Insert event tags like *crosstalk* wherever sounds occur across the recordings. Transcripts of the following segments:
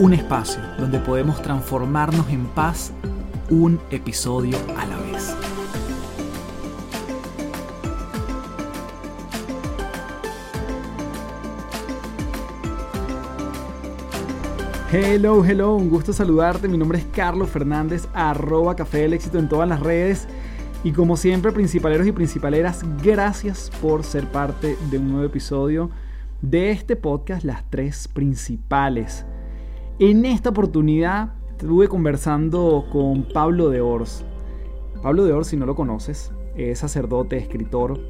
Un espacio donde podemos transformarnos en paz un episodio a la vez. Hello, hello, un gusto saludarte. Mi nombre es Carlos Fernández, arroba Café del Éxito en todas las redes. Y como siempre, principaleros y principaleras, gracias por ser parte de un nuevo episodio de este podcast, Las Tres Principales. En esta oportunidad estuve conversando con Pablo de Ors. Pablo de Ors, si no lo conoces, es sacerdote, escritor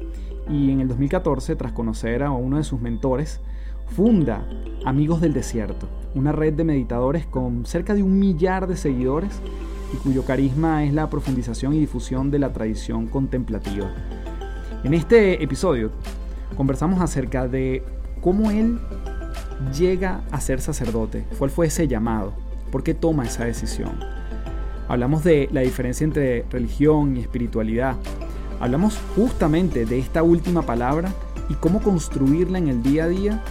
y en el 2014, tras conocer a uno de sus mentores, funda Amigos del Desierto una red de meditadores con cerca de un millar de seguidores y cuyo carisma es la profundización y difusión de la tradición contemplativa. En este episodio conversamos acerca de cómo él llega a ser sacerdote, cuál fue ese llamado, por qué toma esa decisión. Hablamos de la diferencia entre religión y espiritualidad. Hablamos justamente de esta última palabra y cómo construirla en el día a día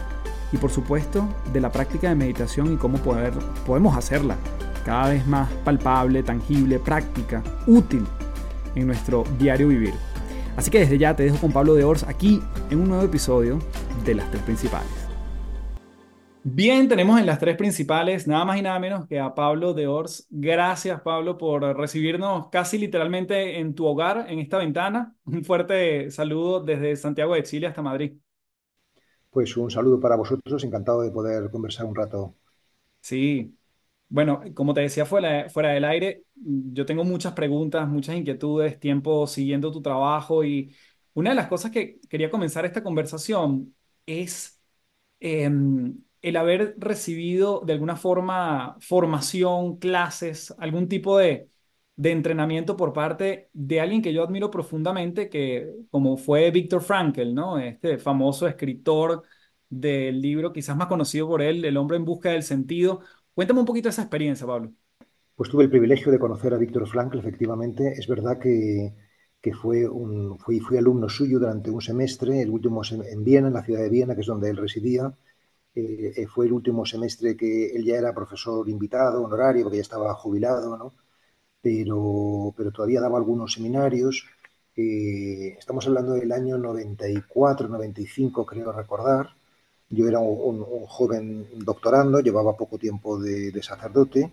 y por supuesto de la práctica de meditación y cómo poder, podemos hacerla cada vez más palpable, tangible, práctica, útil en nuestro diario vivir. Así que desde ya te dejo con Pablo de Ors aquí en un nuevo episodio de Las Tres Principales. Bien, tenemos en las tres principales nada más y nada menos que a Pablo de Ors. Gracias Pablo por recibirnos casi literalmente en tu hogar, en esta ventana. Un fuerte saludo desde Santiago de Chile hasta Madrid. Pues un saludo para vosotros, encantado de poder conversar un rato. Sí, bueno, como te decía fuera, fuera del aire, yo tengo muchas preguntas, muchas inquietudes, tiempo siguiendo tu trabajo y una de las cosas que quería comenzar esta conversación es em, el haber recibido de alguna forma formación, clases, algún tipo de, de entrenamiento por parte de alguien que yo admiro profundamente, que como fue Viktor Frankl, ¿no? Este famoso escritor del libro, quizás más conocido por él, El hombre en busca del sentido. Cuéntame un poquito esa experiencia, Pablo. Pues tuve el privilegio de conocer a Viktor Frankl, efectivamente. Es verdad que, que fue un, fui, fui, alumno suyo durante un semestre, el último en Viena, en la ciudad de Viena, que es donde él residía. Eh, fue el último semestre que él ya era profesor invitado, honorario, porque ya estaba jubilado, ¿no? pero, pero todavía daba algunos seminarios. Eh, estamos hablando del año 94, 95, creo recordar. Yo era un, joven doctorando, llevaba poco tiempo de, sacerdote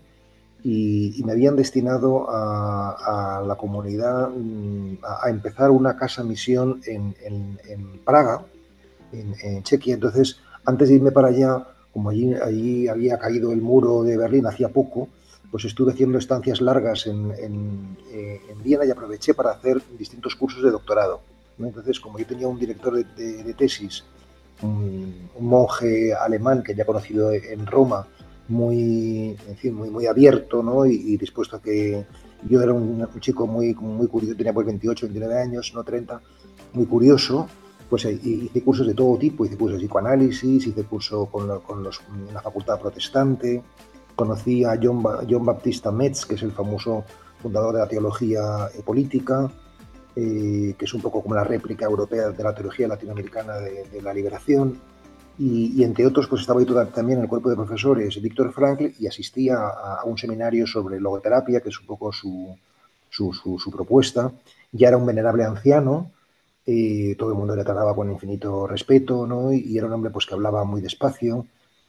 y, me habían destinado a, la comunidad mm, a, empezar una casa misión en, en, Praga, en, Chequia. Entonces, antes de irme para allá, como allí, allí había caído el muro de Berlín hacía poco, pues estuve haciendo estancias largas en, eh, Viena y aproveché para hacer distintos cursos de doctorado. Entonces, como yo tenía un director de, tesis, un, monje alemán que ya conocido en Roma, muy, muy, muy abierto ¿no? y, dispuesto a que yo era un, chico muy, muy curioso, tenía pues 28, 29 años, no 30, muy curioso, pues eh, hice cursos de todo tipo, hice cursos de psicoanálisis, hice curso con, con los, en la facultad protestante, Conocí a John, John Baptista Metz, que es el famoso fundador de la teología política, eh, que es un poco como la réplica europea de la teología latinoamericana de, la liberación. Y, entre otros, pues estaba ahí también el cuerpo de profesores Víctor Frankl y asistía a, un seminario sobre logoterapia, que es un poco su, su, propuesta. Ya era un venerable anciano, todo el mundo le trataba con infinito respeto, ¿no? Y, y era un hombre pues, que hablaba muy despacio,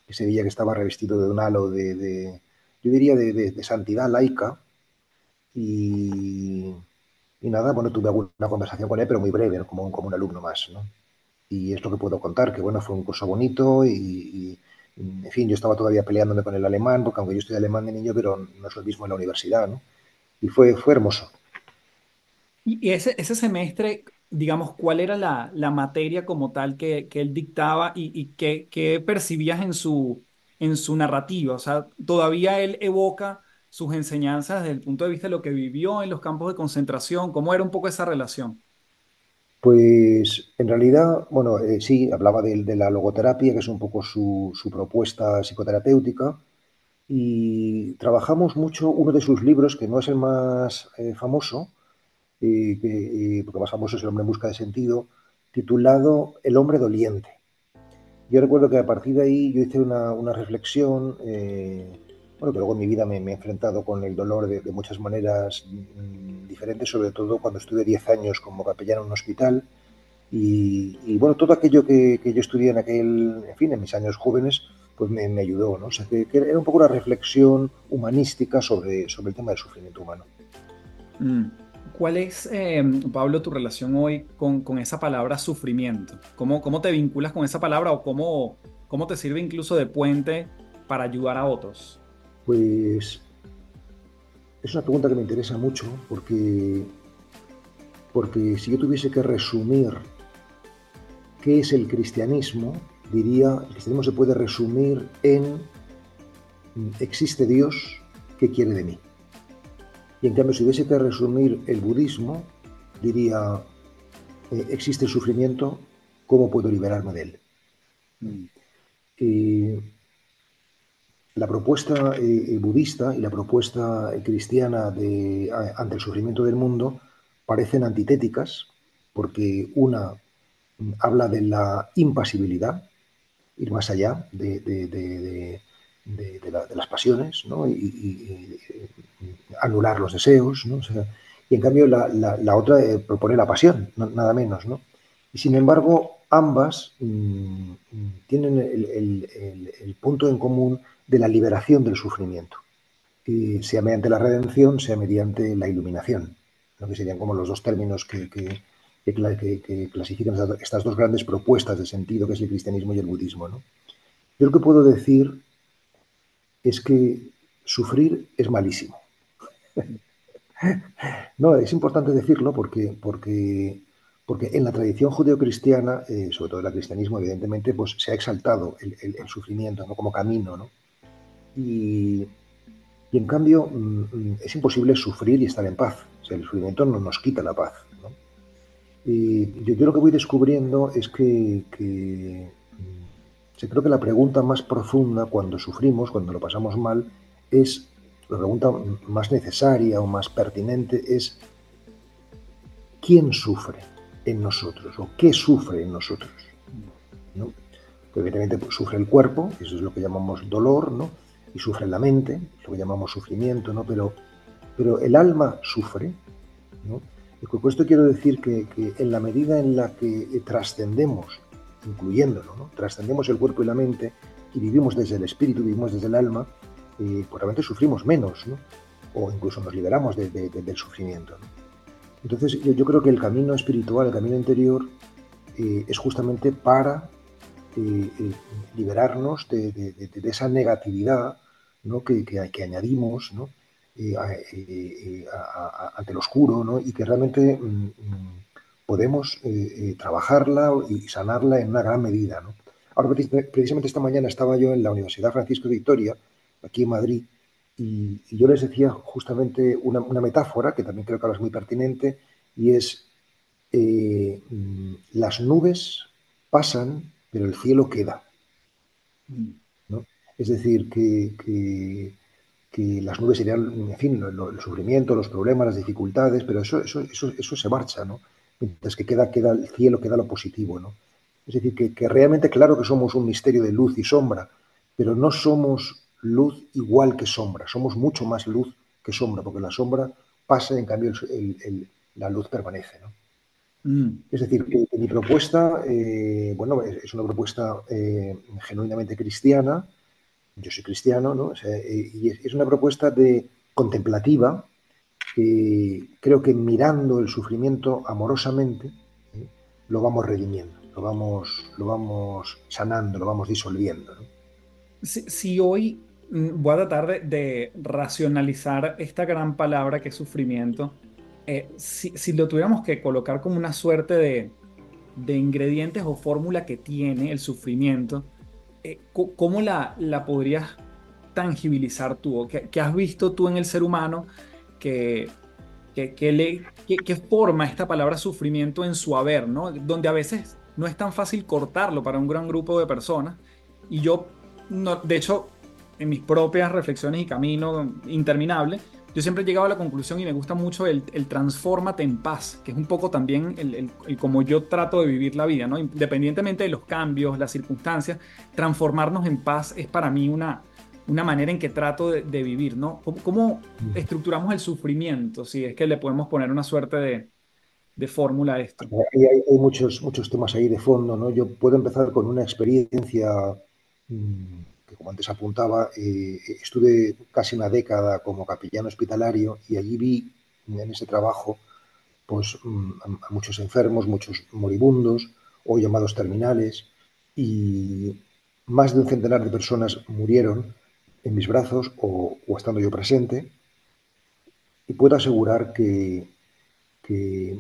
que se veía que estaba revestido de un halo de, yo diría, de, santidad laica. Y, nada, bueno, tuve alguna conversación con él, pero muy breve, como, como un alumno más, ¿no? Y es lo que puedo contar, que bueno, fue un curso bonito y, en fin, yo estaba todavía peleándome con el alemán, porque aunque yo estoy alemán de niño, pero no es lo mismo en la universidad, ¿no? Y fue, fue hermoso. Y ese, ese semestre, digamos, cuál era la, materia como tal que, él dictaba y, qué, percibías en su, en su narrativa. O sea, todavía él evoca sus enseñanzas desde el punto de vista de lo que vivió en los campos de concentración. ¿Cómo era un poco esa relación? Pues en realidad, bueno, eh, sí, hablaba de, la logoterapia, que es un poco su, propuesta psicoterapéutica, y trabajamos mucho uno de sus libros, que no es el más eh, famoso, que, porque más famoso es El hombre en busca de sentido, titulado El hombre doliente. Yo recuerdo que a partir de ahí yo hice una, reflexión, eh, bueno, que luego en mi vida me, he enfrentado con el dolor de, muchas maneras mm, diferentes, sobre todo cuando estuve 10 años como capellán en un hospital. Y, bueno, todo aquello que, yo estudié en aquel, en fin, en mis años jóvenes, pues me, ayudó, ¿no? O sea, que, era un poco una reflexión humanística sobre, sobre el tema del sufrimiento humano. Mm. ¿Cuál es, eh, Pablo, tu relación hoy con, esa palabra sufrimiento? ¿Cómo, ¿Cómo, te vinculas con esa palabra o cómo, te sirve incluso de puente para ayudar a otros? Pues es una pregunta que me interesa mucho porque, porque si yo tuviese que resumir qué es el cristianismo, diría, el cristianismo se puede resumir en existe Dios, ¿qué quiere de mí? Y en cambio, si hubiese que resumir el budismo, diría, eh, existe el sufrimiento, ¿cómo puedo liberarme de él? Mm. la propuesta eh, budista y la propuesta cristiana de, ante el sufrimiento del mundo parecen antitéticas, porque una mm, habla de la impasibilidad, ir más allá de, de, las pasiones y, anular los deseos. y en cambio la, otra eh, propone la pasión, nada menos. Y sin embargo, ambas mm, tienen el, punto en común de la liberación del sufrimiento, sea mediante la redención, sea mediante la iluminación, lo que serían como los dos términos que, que, clasifican estas dos grandes propuestas de sentido, que es el cristianismo y el budismo. Yo lo que puedo decir es que sufrir es malísimo. *laughs* no, es importante decirlo porque, porque, porque en la tradición judeocristiana, eh, sobre todo en el cristianismo, evidentemente, pues se ha exaltado el, sufrimiento ¿no? como camino, ¿no? Y, en cambio mm, es imposible sufrir y estar en paz. El sufrimiento no nos quita la paz. Y yo, lo que voy descubriendo es que creo que la pregunta más profunda cuando sufrimos, cuando lo pasamos mal, es, la pregunta más necesaria o más pertinente es, ¿quién sufre en nosotros? ¿O qué sufre en nosotros? ¿No? evidentemente pues, sufre el cuerpo, eso es lo que llamamos dolor, ¿no? y sufre la mente, lo que llamamos sufrimiento, ¿no? pero, pero el alma sufre. ¿no? Y con esto quiero decir que, que en la medida en la que trascendemos incluyéndolo, ¿no? trascendemos el cuerpo y la mente y vivimos desde el espíritu, vivimos desde el alma, eh, pues realmente sufrimos menos, ¿no? o incluso nos liberamos del sufrimiento. Entonces yo, creo que el camino espiritual, el camino interior, eh, es justamente para eh, liberarnos de, esa negatividad ¿no? que, que, añadimos ¿no? ante el oscuro ¿no? y que realmente mm, mm, podemos eh, eh, trabajarla y sanarla en una gran medida. Ahora, precisamente esta mañana estaba yo en la Universidad Francisco de Victoria, aquí en Madrid, y, yo les decía justamente una, metáfora que también creo que ahora es muy pertinente, y es eh, mm, las nubes pasan, pero el cielo queda. Es decir, que, las nubes serían, en fin, el, sufrimiento, los problemas, las dificultades, pero eso, eso, eso, eso se marcha, ¿no? Mientras que queda, queda el cielo, queda lo positivo, ¿no? Es decir, que, realmente claro que somos un misterio de luz y sombra, pero no somos luz igual que sombra, somos mucho más luz que sombra, porque la sombra pasa y en cambio la luz permanece, ¿no? Mm. Es decir, que, mi propuesta, eh, bueno, es, una propuesta eh, genuinamente cristiana, yo soy cristiano, ¿no? Eh, y es, una propuesta de contemplativa, creo que mirando el sufrimiento amorosamente, ¿eh? lo vamos redimiendo, lo vamos, lo vamos sanando, lo vamos disolviendo. Si, hoy mm, voy a tratar de, racionalizar esta gran palabra que es sufrimiento, eh, si, lo tuviéramos que colocar como una suerte de, ingredientes o fórmula que tiene el sufrimiento, eh, ¿cómo la, la podrías tangibilizar tú? ¿Qué, ¿Qué, has visto tú en el ser humano que, que, le, que, forma esta palabra sufrimiento en su haber, ¿no? Donde a veces no es tan fácil cortarlo para un gran grupo de personas. Y yo, no, de hecho, en mis propias reflexiones y camino interminable, yo siempre he llegado a la conclusión y me gusta mucho el, el transfórmate en paz, que es un poco también el, el, el, como yo trato de vivir la vida, ¿no? Independientemente de los cambios, las circunstancias, transformarnos en paz es para mí una, una manera en que trato de, de vivir, ¿no? ¿Cómo, ¿Cómo, estructuramos el sufrimiento? Si es que le podemos poner una suerte de, de fórmula a esto. Hay, hay, hay, muchos, muchos temas ahí de fondo, ¿no? Yo puedo empezar con una experiencia mmm, que como antes apuntaba, eh, estuve casi una década como capellán hospitalario y allí vi en ese trabajo pues, mm, a muchos enfermos, muchos moribundos o llamados terminales y más de un centenar de personas murieron en mis brazos o, estando yo presente y puedo asegurar que,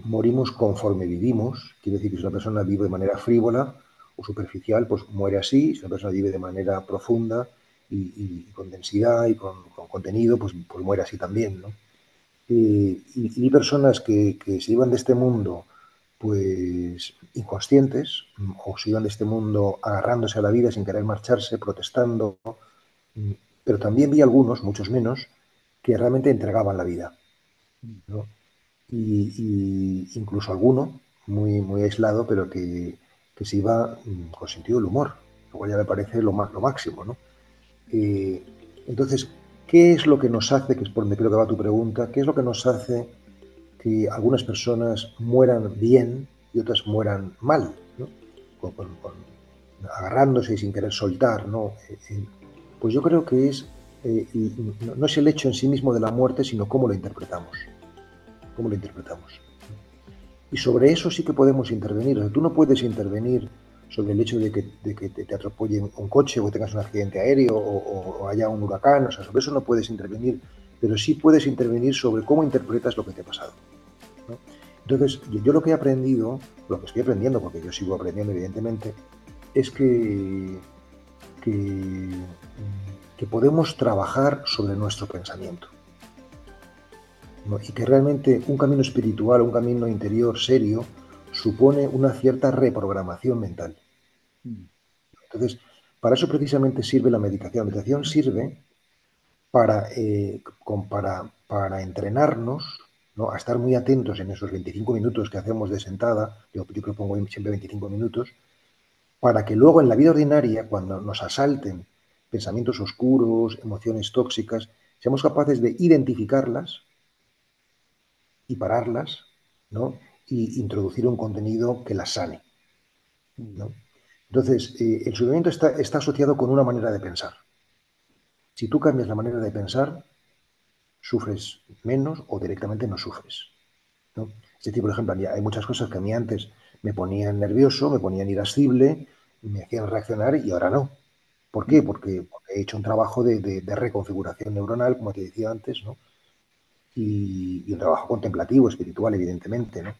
morimos conforme vivimos, quiere decir que si una persona vive de manera frívola, o superficial, pues muere así, si una persona vive de manera profunda y, con densidad y con, con, contenido, pues, pues muere así también, ¿no? Eh, y, y, personas que, que, se iban de este mundo pues inconscientes o se iban de este mundo agarrándose a la vida sin querer marcharse, protestando, pero también vi algunos, muchos menos, que realmente entregaban la vida. Y, incluso alguno, muy, muy aislado, pero que, que se iba mm, con sentido del humor, lo cual ya me parece lo, más, lo máximo. ¿no? Eh, entonces, ¿qué es lo que nos hace, que es por donde creo que va tu pregunta, qué es lo que nos hace que algunas personas mueran bien y otras mueran mal, agarrándose y sin querer soltar? ¿no? Pues yo creo que es, eh, no, no es el hecho en sí mismo de la muerte, sino cómo lo interpretamos. ¿Cómo lo interpretamos? Y sobre eso sí que podemos intervenir. Tú no puedes intervenir sobre el hecho de que, de que te, te, atropelle un coche o tengas un accidente aéreo o, o, haya un huracán. O sea, sobre eso no puedes intervenir, pero sí puedes intervenir sobre cómo interpretas lo que te ha pasado. Entonces, yo, lo que he aprendido, lo que estoy aprendiendo, porque yo sigo aprendiendo evidentemente, es que, que, podemos trabajar sobre nuestro pensamiento. y que realmente un camino espiritual, un camino interior serio, supone una cierta reprogramación mental. Entonces, para eso precisamente sirve la meditación. La meditación sirve para, eh, para entrenarnos ¿no? a estar muy atentos en esos 25 minutos que hacemos de sentada, yo, yo propongo siempre 25 minutos, para que luego en la vida ordinaria, cuando nos asalten pensamientos oscuros, emociones tóxicas, seamos capaces de identificarlas, y pararlas, ¿no? Y introducir un contenido que las sane, ¿no? Entonces, eh, el sufrimiento está, está, asociado con una manera de pensar. Si tú cambias la manera de pensar, sufres menos o directamente no sufres. ¿no? Es decir, por ejemplo, hay muchas cosas que a mí antes me ponían nervioso, me ponían irascible, me hacían reaccionar y ahora no. ¿Por qué? Porque, he hecho un trabajo de, reconfiguración neuronal, como te decía antes, ¿no? y, y un trabajo contemplativo, espiritual, evidentemente. ¿no?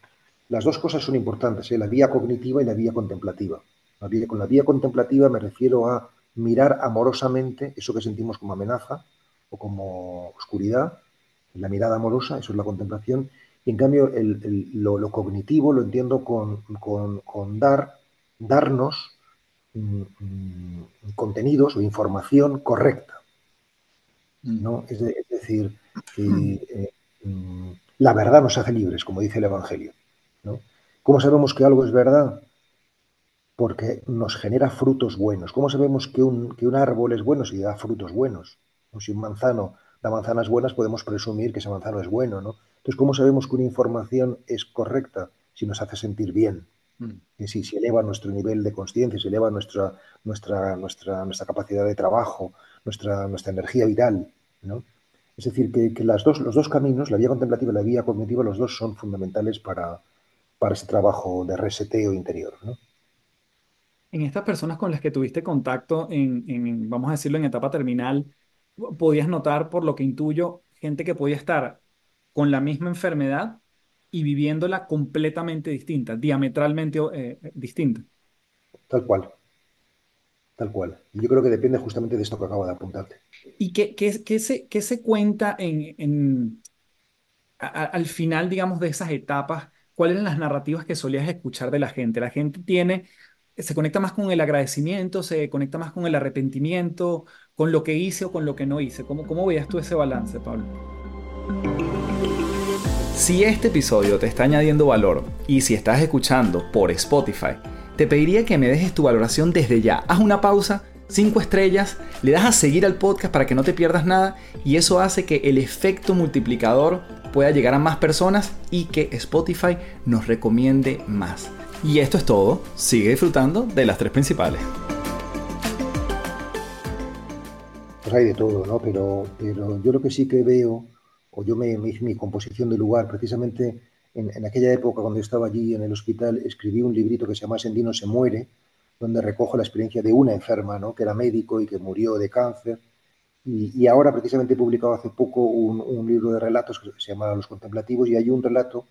Las dos cosas son importantes, ¿eh? la vía cognitiva y la vía contemplativa. La vía, con la vía contemplativa me refiero a mirar amorosamente eso que sentimos como amenaza o como oscuridad, la mirada amorosa, eso es la contemplación, y en cambio el, el, lo, lo, cognitivo lo entiendo con, con, con dar, darnos mmm, mmm, contenidos o información correcta. ¿no? Es, de, es decir, eh, mm, la verdad nos hace libres, como dice el Evangelio. ¿no? ¿Cómo sabemos que algo es verdad? Porque nos genera frutos buenos. ¿Cómo sabemos que un, que un árbol es bueno si da frutos buenos? ¿No? Si un manzano da manzanas buenas, podemos presumir que ese manzano es bueno. ¿no? Entonces, ¿cómo sabemos que una información es correcta si nos hace sentir bien? Mm. Si, si eleva nuestro nivel de conciencia, si eleva nuestra, nuestra, nuestra, nuestra capacidad de trabajo, nuestra, nuestra energía vital. ¿no? Es decir, que, que las dos, los dos caminos, la vía contemplativa y la vía cognitiva, los dos son fundamentales para, para ese trabajo de reseteo interior. ¿no? En estas personas con las que tuviste contacto, en, en, vamos a decirlo, en etapa terminal, podías notar, por lo que intuyo, gente que podía estar con la misma enfermedad y viviéndola completamente distinta, diametralmente eh, distinta. Tal cual. Tal cual. Y yo creo que depende justamente de esto que acabo de apuntarte. ¿Y qué, qué, se, qué se, cuenta en, en al final, digamos, de esas etapas? ¿Cuáles eran las narrativas que solías escuchar de la gente? La gente tiene, se conecta más con el agradecimiento, se conecta más con el arrepentimiento, con lo que hice o con lo que no hice. ¿Cómo, cómo veías tú ese balance, Pablo? Si este episodio te está añadiendo valor y si estás escuchando por Spotify, te pediría que me dejes tu valoración desde ya. Haz una pausa, 5 estrellas, le das a seguir al podcast para que no te pierdas nada y eso hace que el efecto multiplicador pueda llegar a más personas y que Spotify nos recomiende más. Y esto es todo, sigue disfrutando de las tres principales. Hay de todo, ¿no? Pero, pero yo lo que sí que veo, o yo me, me hice mi composición de lugar, precisamente en, aquella época, cuando yo estaba allí en el hospital, escribí un librito que se llama Sendino se muere, donde recojo la experiencia de una enferma, ¿no? que era médico y que murió de cáncer. Y, ahora precisamente he publicado hace poco un, libro de relatos que se llama Los Contemplativos y hay un relato,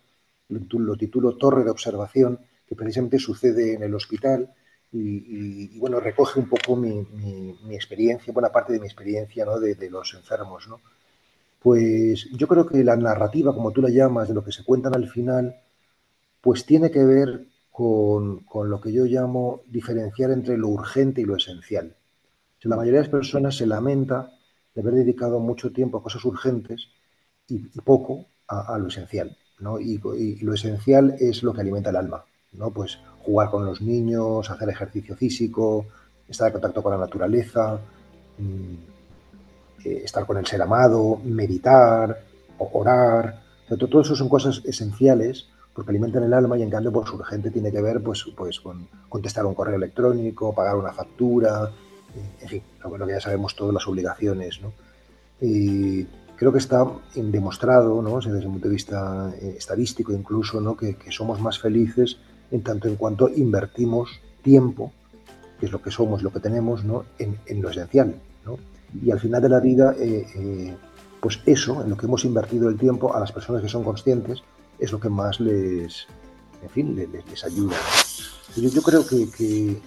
lo, titulo Torre de Observación, que precisamente sucede en el hospital y, bueno, recoge un poco mi, experiencia, buena parte de mi experiencia ¿no? de, de los enfermos. ¿no? Pues yo creo que la narrativa, como tú la llamas, de lo que se cuentan al final, pues tiene que ver con, lo que yo llamo diferenciar entre lo urgente y lo esencial. la mayoría de las personas se lamenta de haber dedicado mucho tiempo a cosas urgentes y, poco a, lo esencial. ¿no? Y, lo esencial es lo que alimenta el alma. ¿no? Pues jugar con los niños, hacer ejercicio físico, estar en contacto con la naturaleza, mm, eh, estar con el ser amado, meditar, orar. todo eso son cosas esenciales porque alimentan el alma y en cambio pues urgente tiene que ver pues, pues con contestar un correo electrónico, pagar una factura, eh, en fin, lo, que ya sabemos todas las obligaciones. ¿no? Y creo que está demostrado, ¿no? desde el punto de vista eh, estadístico incluso, ¿no? que, somos más felices en tanto en cuanto invertimos tiempo, que es lo que somos, lo que tenemos, ¿no? en, en lo esencial. Y al final de la vida, eh, eh, pues eso, en lo que hemos invertido el tiempo a las personas que son conscientes, es lo que más les, en fin, les, ayuda. Yo, creo que,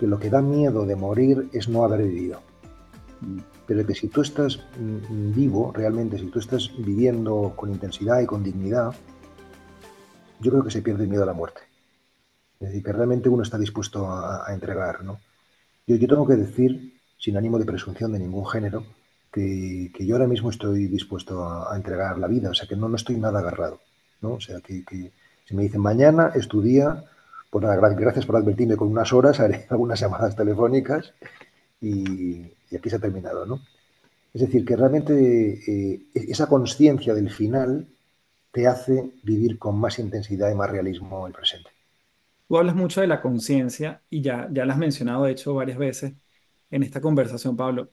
lo que da miedo de morir es no haber vivido. Pero que si tú estás mm, vivo, realmente, si tú estás viviendo con intensidad y con dignidad, yo creo que se pierde el miedo a la muerte. Es decir, que realmente uno está dispuesto a, entregar. ¿no? Yo, yo tengo que decir sin ánimo de presunción de ningún género, que, yo ahora mismo estoy dispuesto a, entregar la vida, o sea que no, no estoy nada agarrado, ¿no? O sea que, si me dicen mañana es tu día, pues nada, gracias por advertirme con unas horas, *laughs* haré algunas llamadas telefónicas y, aquí se ha terminado, ¿no? Es decir, que realmente eh, esa conciencia del final te hace vivir con más intensidad y más realismo el presente. Tú hablas mucho de la conciencia y ya, ya la has mencionado, de hecho, varias veces en esta conversación, Pablo.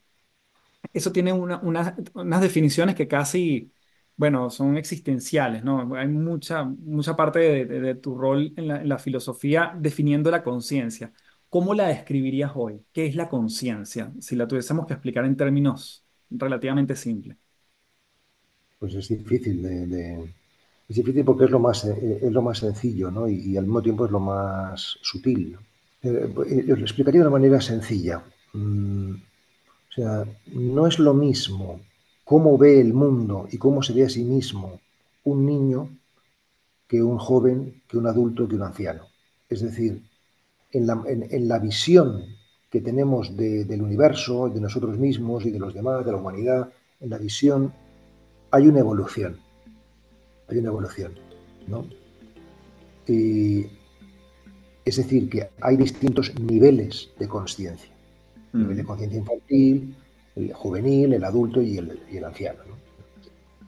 Eso tiene unas definiciones que casi, bueno, son existenciales, ¿no? Hay mucha, mucha parte de, tu rol en la, filosofía definiendo la conciencia. ¿Cómo la describirías hoy? ¿Qué es la conciencia? Si la tuviésemos que explicar en términos relativamente simples. Pues es difícil de, es difícil porque es lo más, eh, es lo más sencillo, ¿no? Y, al mismo tiempo es lo más sutil. Eh, eh, lo explicaría de una manera sencilla. Mm, o sea, no es lo mismo cómo ve el mundo y cómo se ve a sí mismo un niño que un joven, que un adulto, que un anciano. Es decir, en la, visión que tenemos del universo, de nosotros mismos y de los demás, de la humanidad, en la visión hay una evolución. Hay una evolución. ¿no? es decir, que hay distintos niveles de conciencia nivel de conciencia infantil, el juvenil, el adulto y el, anciano.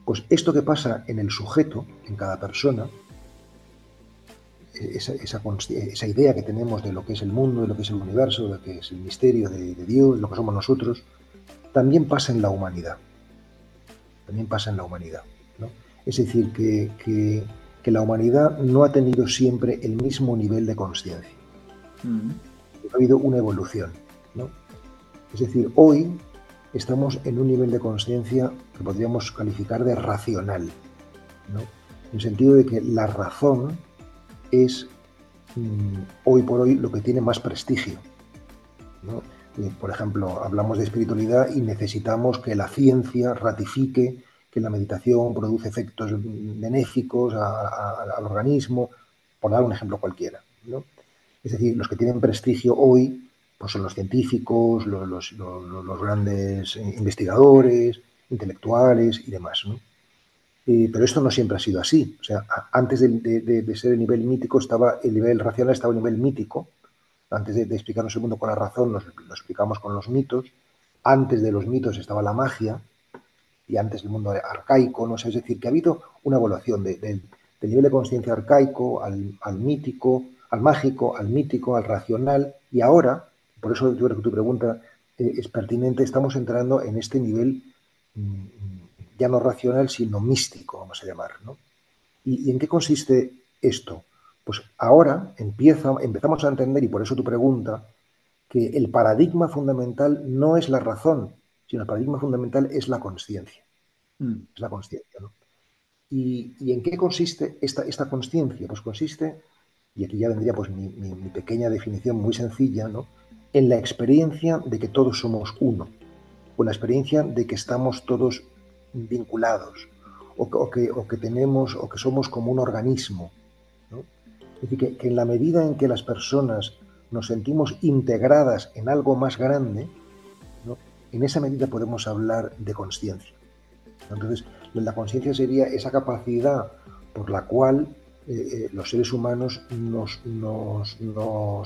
Pues esto que pasa en el sujeto, en cada persona, esa, esa, idea que tenemos de lo que es el mundo, de lo que es el universo, de lo que es el misterio de, Dios, de lo que somos nosotros, también pasa en la humanidad. También pasa en la humanidad. Es decir, que, que, la humanidad no ha tenido siempre el mismo nivel de conciencia. Ha habido una evolución. ¿No? Es decir, hoy estamos en un nivel de conciencia que podríamos calificar de racional, ¿no? en el sentido de que la razón es mm, hoy por hoy lo que tiene más prestigio. Eh, por ejemplo, hablamos de espiritualidad y necesitamos que la ciencia ratifique que la meditación produce efectos benéficos al organismo, por dar un ejemplo cualquiera. Es decir, los que tienen prestigio hoy pues son los científicos, los, grandes investigadores, intelectuales y demás. Eh, pero esto no siempre ha sido así. O sea, antes de, ser el nivel mítico estaba el nivel racional, estaba el nivel mítico. Antes de, explicarnos el mundo con la razón, nos lo explicamos con los mitos. Antes de los mitos estaba la magia y antes el mundo arcaico. ¿no? es decir, que ha habido una evaluación del nivel de conciencia arcaico al, mítico, al mágico, al mítico, al racional y ahora, por eso yo creo que tu pregunta eh, es pertinente, estamos entrando en este nivel mm, ya no racional, sino místico, vamos a llamar. ¿no? ¿Y, en qué consiste esto? Pues ahora empieza, empezamos a entender, y por eso tu pregunta, que el paradigma fundamental no es la razón, sino el paradigma fundamental es la conciencia. Mm. Es la conciencia. ¿no? ¿Y, en qué consiste esta, esta conciencia? Pues consiste, y aquí ya vendría pues, mi, mi, pequeña definición muy sencilla, ¿no? En la experiencia de que todos somos uno, o la experiencia de que estamos todos vinculados, o, que, o que, tenemos, o que somos como un organismo. Es decir, que, en la medida en que las personas nos sentimos integradas en algo más grande, en esa medida podemos hablar de conciencia. Entonces, la conciencia sería esa capacidad por la cual eh, eh, los seres humanos nos,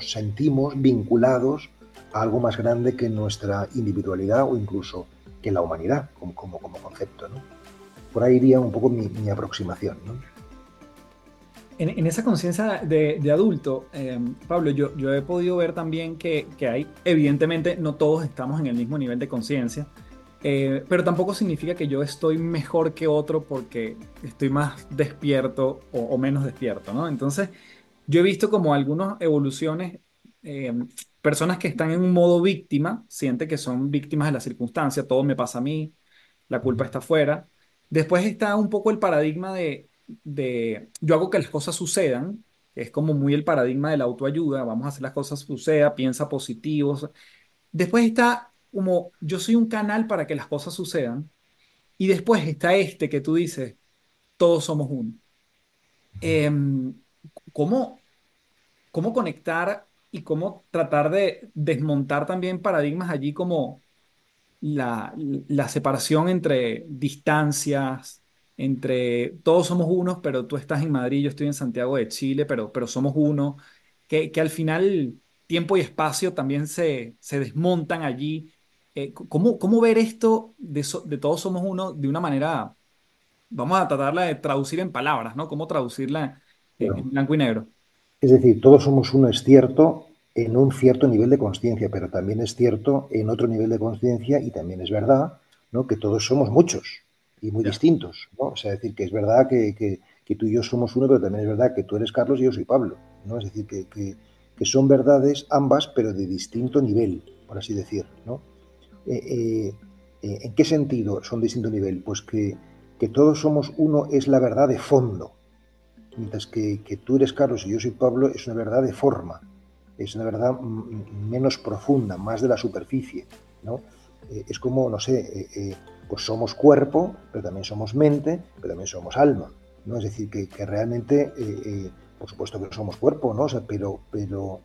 sentimos vinculados a algo más grande que nuestra individualidad o incluso que la humanidad como, como, concepto. Por ahí iría un poco mi, aproximación. En, esa conciencia de, adulto, eh, Pablo, yo, yo he podido ver también que, que hay, evidentemente, no todos estamos en el mismo nivel de conciencia, eh, pero tampoco significa que yo estoy mejor que otro porque estoy más despierto o, menos despierto, ¿no? Entonces, yo he visto como algunas evoluciones, eh, personas que están en un modo víctima, sienten que son víctimas de la circunstancia, todo me pasa a mí, la culpa está afuera. Después está un poco el paradigma de, de yo hago que las cosas sucedan, es como muy el paradigma de la autoayuda, vamos a hacer las cosas sucedan, piensa positivos. Después está como yo soy un canal para que las cosas sucedan. Y después está este que tú dices, todos somos uno. Em, ¿cómo, ¿Cómo conectar y cómo tratar de desmontar también paradigmas allí como la, la separación entre distancias, entre todos somos unos, pero tú estás en Madrid, yo estoy en Santiago de Chile, pero, pero somos uno, que, que al final tiempo y espacio también se, se desmontan allí eh, ¿cómo, ver esto de, de, todos somos uno de una manera, vamos a tratarla de traducir en palabras, ¿no? ¿Cómo traducirla en blanco y negro? Es decir, todos somos uno es cierto en un cierto nivel de conciencia, pero también es cierto en otro nivel de conciencia y también es verdad ¿no? que todos somos muchos y muy distintos. ¿no? O sea, es decir, que es verdad que, que, tú y yo somos uno, pero también es verdad que tú eres Carlos y yo soy Pablo. ¿no? Es decir, que, que son verdades ambas, pero de distinto nivel, por así decir. ¿no? Eh, eh, eh, ¿En qué sentido son de distinto nivel? Pues que, todos somos uno es la verdad de fondo, mientras que, tú eres Carlos y yo soy Pablo es una verdad de forma, es una verdad menos profunda, más de la superficie. ¿no? es como, no sé, pues somos cuerpo, pero también somos mente, pero también somos alma. ¿no? Es decir, que, realmente, por supuesto que somos cuerpo, ¿no? pero, pero,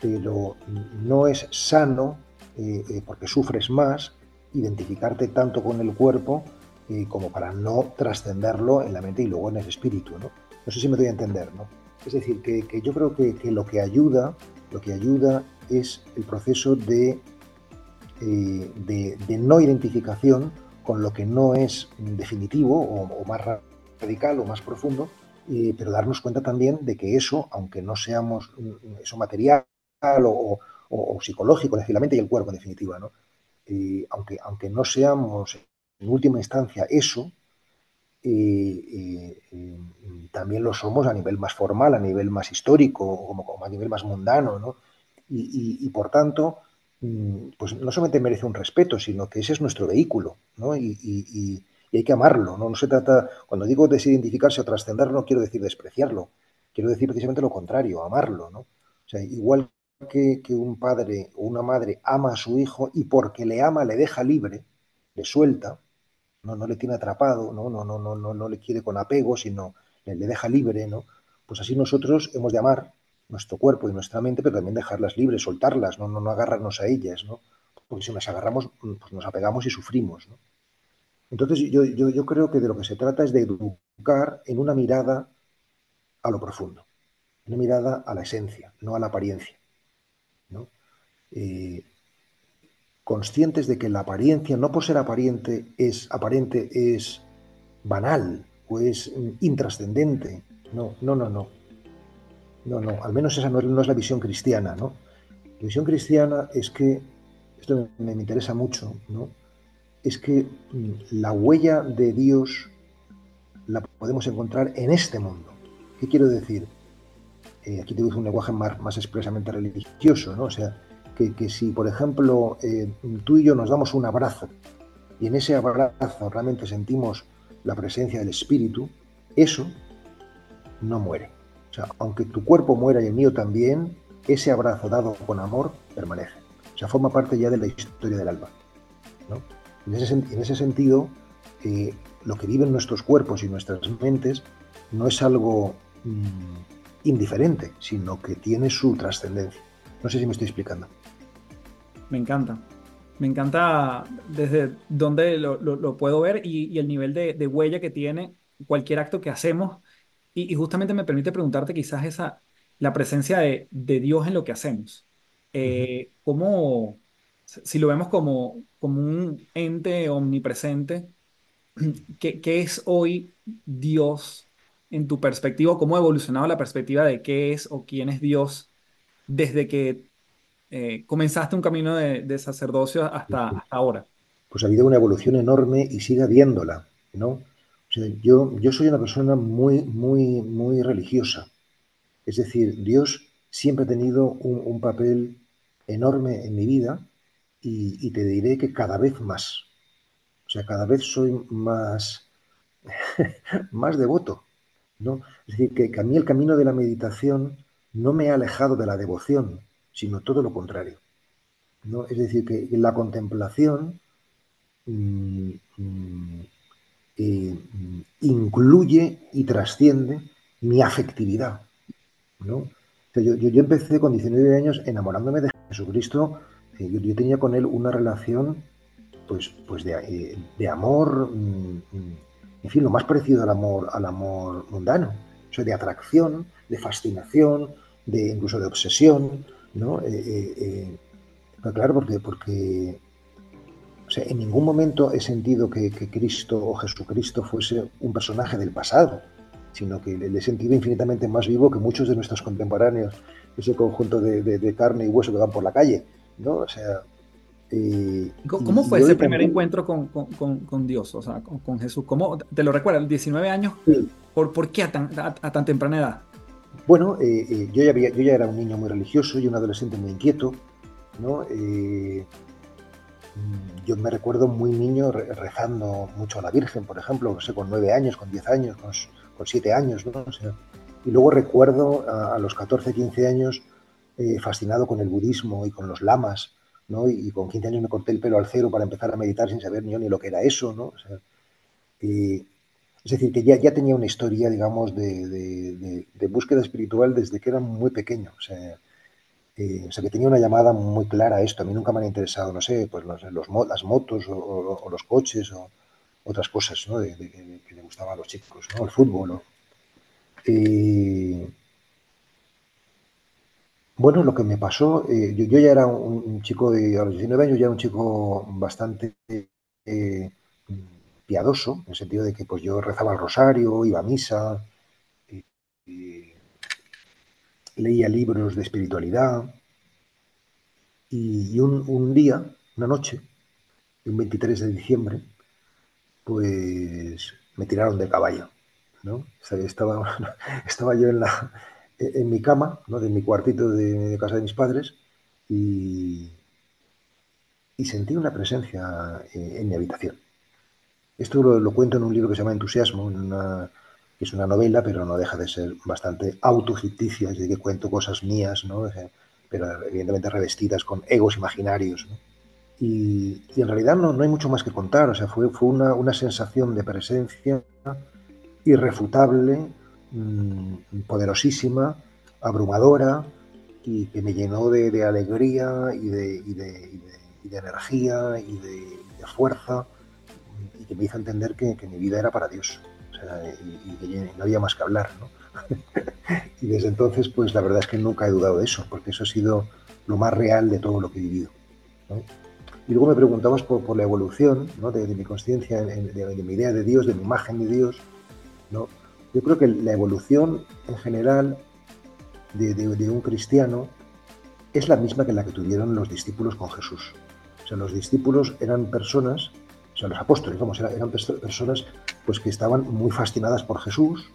pero no es sano eh, eh, porque sufres más, identificarte tanto con el cuerpo eh, como para no trascenderlo en la mente y luego en el espíritu. ¿no? No sé si me doy a entender. ¿no? Es decir, que, yo creo que, lo que ayuda, lo que ayuda es el proceso de, de, no identificación con lo que no es definitivo o, más radical o más profundo, pero darnos cuenta también de que eso, aunque no seamos eso material o, o, psicológico, es decir, la mente y el cuerpo en definitiva, ¿no? aunque, aunque no seamos en última instancia eso, también lo somos a nivel más formal, a nivel más histórico, como, a nivel más mundano, ¿no? Y, por tanto, mm, pues no solamente merece un respeto, sino que ese es nuestro vehículo, ¿no? Y, hay que amarlo, ¿no? No se trata, cuando digo desidentificarse o trascenderlo, no quiero decir despreciarlo, quiero decir precisamente lo contrario, amarlo, ¿no? O sea, igual que, un padre o una madre ama a su hijo y porque le ama le deja libre, le suelta, no, no le tiene atrapado, no, no, no, no, no, no le quiere con apego, sino le, deja libre, ¿no? Pues así nosotros hemos de amar nuestro cuerpo y nuestra mente, pero también dejarlas libres, soltarlas, no, no, no agarrarnos a ellas, ¿no? Porque si nos agarramos, pues nos apegamos y sufrimos, ¿no? Entonces yo, yo, yo creo que de lo que se trata es de educar en una mirada a lo profundo, una mirada a la esencia, no a la apariencia. ¿no? Eh, conscientes de que la apariencia, no por ser aparente, es, aparente es banal o es intrascendente. No, no, no, no. No, no, al menos esa no, es la visión cristiana, ¿no? La visión cristiana es que, esto me, me interesa mucho, ¿no? Es que mm, la huella de Dios la podemos encontrar en este mundo. ¿Qué quiero decir? Eh, aquí te un lenguaje más, más, expresamente religioso, ¿no? O sea, que, si, por ejemplo, eh, tú y yo nos damos un abrazo y en ese abrazo realmente sentimos la presencia del Espíritu, eso no muere. O sea, aunque tu cuerpo muera y el mío también, ese abrazo dado con amor permanece. O sea, forma parte ya de la historia del alma. ¿no? En, ese, en, ese, sentido, eh, lo que viven nuestros cuerpos y nuestras mentes no es algo mmm, indiferente, sino que tiene su trascendencia. No sé si me estoy explicando. Me encanta. Me encanta desde dónde lo, lo, lo puedo ver y, y el nivel de, de, huella que tiene cualquier acto que hacemos. Y, y, justamente me permite preguntarte quizás esa, la presencia de, de Dios en lo que hacemos. Eh. ¿Cómo, si lo vemos como, como un ente omnipresente, *clears throat* ¿qué, ¿qué es hoy Dios en tu perspectiva, cómo ha evolucionado la perspectiva de qué es o quién es Dios desde que eh, comenzaste un camino de, de sacerdocio hasta, hasta, ahora? Pues ha habido una evolución enorme y sigue habiéndola, ¿no? O sea, yo, yo soy una persona muy, muy, muy religiosa. Es decir, Dios siempre ha tenido un, un papel enorme en mi vida y, y, te diré que cada vez más. O sea, cada vez soy más, *laughs* más devoto ¿no? Es decir, que, que, a mí el camino de la meditación no me ha alejado de la devoción, sino todo lo contrario. ¿no? Es decir, que la contemplación mmm, eh, incluye y trasciende mi afectividad. ¿no? O sea, yo, yo, empecé con 19 años enamorándome de Jesucristo. Eh, yo, yo, tenía con él una relación pues, pues de, eh, de amor. Mmm, en fin, lo más parecido al amor, al amor mundano, o sea, de atracción, de fascinación, de incluso de obsesión, ¿no? Eh, eh, eh, claro, porque, porque o sea, en ningún momento he sentido que, que, Cristo o Jesucristo fuese un personaje del pasado, sino que le he sentido infinitamente más vivo que muchos de nuestros contemporáneos, ese conjunto de, de, de carne y hueso que van por la calle, ¿no? O sea, eh, ¿Cómo fue ese primer también... encuentro con, con, con, Dios, o sea, con, con, Jesús? ¿Cómo, ¿Te lo recuerdas? 19 años, sí. ¿por, ¿por qué a tan, a, a tan temprana edad? Bueno, eh, eh, yo, ya era un niño muy religioso y un adolescente muy inquieto, ¿no? Eh, yo me recuerdo muy niño rezando mucho a la Virgen, por ejemplo, no sé, con 9 años, con 10 años, con, con 7 años, ¿no? O sea, y luego recuerdo a, a los 14, 15 años eh, fascinado con el budismo y con los lamas, ¿no? Y, y, con 15 años me corté el pelo al cero para empezar a meditar sin saber ni yo ni lo que era eso, ¿no? O sea, eh, es decir, que ya, ya, tenía una historia, digamos, de, búsqueda espiritual desde que era muy pequeño. O sea, eh, o sea, que tenía una llamada muy clara a esto. A mí nunca me han interesado, no sé, pues las motos o, los coches o otras cosas, ¿no? De, que le gustaban a los chicos, ¿no? El fútbol, ¿no? Eh, bueno, lo que me pasó, eh, yo, ya era un, un, chico de a los 19 años, ya era un chico bastante piadoso, en el sentido de que pues yo rezaba el rosario, iba a misa, eh, leía libros de espiritualidad. Y, un, día, una noche, un 23 de diciembre, pues me tiraron del caballo. ¿no? Estaba, *laughs* estaba yo en la, en mi cama, ¿no? de mi cuartito de, casa de mis padres, y, sentí una presencia en, en mi habitación. Esto lo, lo, cuento en un libro que se llama Entusiasmo, una, que es una novela, pero no deja de ser bastante autoficticia, es decir, que cuento cosas mías, ¿no? pero evidentemente revestidas con egos imaginarios. Y, en realidad no, no, hay mucho más que contar, o sea, fue, fue una, una sensación de presencia irrefutable, mm, poderosísima, abrumadora, y que me llenó de, alegría y de, y, de, y de, energía y de, fuerza, y que me hizo entender que, que mi vida era para Dios, y, que no había más que hablar. ¿no? *laughs* y desde entonces, pues la verdad es que nunca he dudado de eso, porque eso ha sido lo más real de todo lo que he vivido. Y luego me preguntabas por, la evolución de, mi conciencia, de, mi idea de Dios, de mi imagen de Dios. ¿no? Yo creo que la evolución en general de, un cristiano es la misma que la que tuvieron los discípulos con Jesús. O sea, los discípulos eran personas, o los apóstoles, vamos, eran personas pues, que estaban muy fascinadas por Jesús,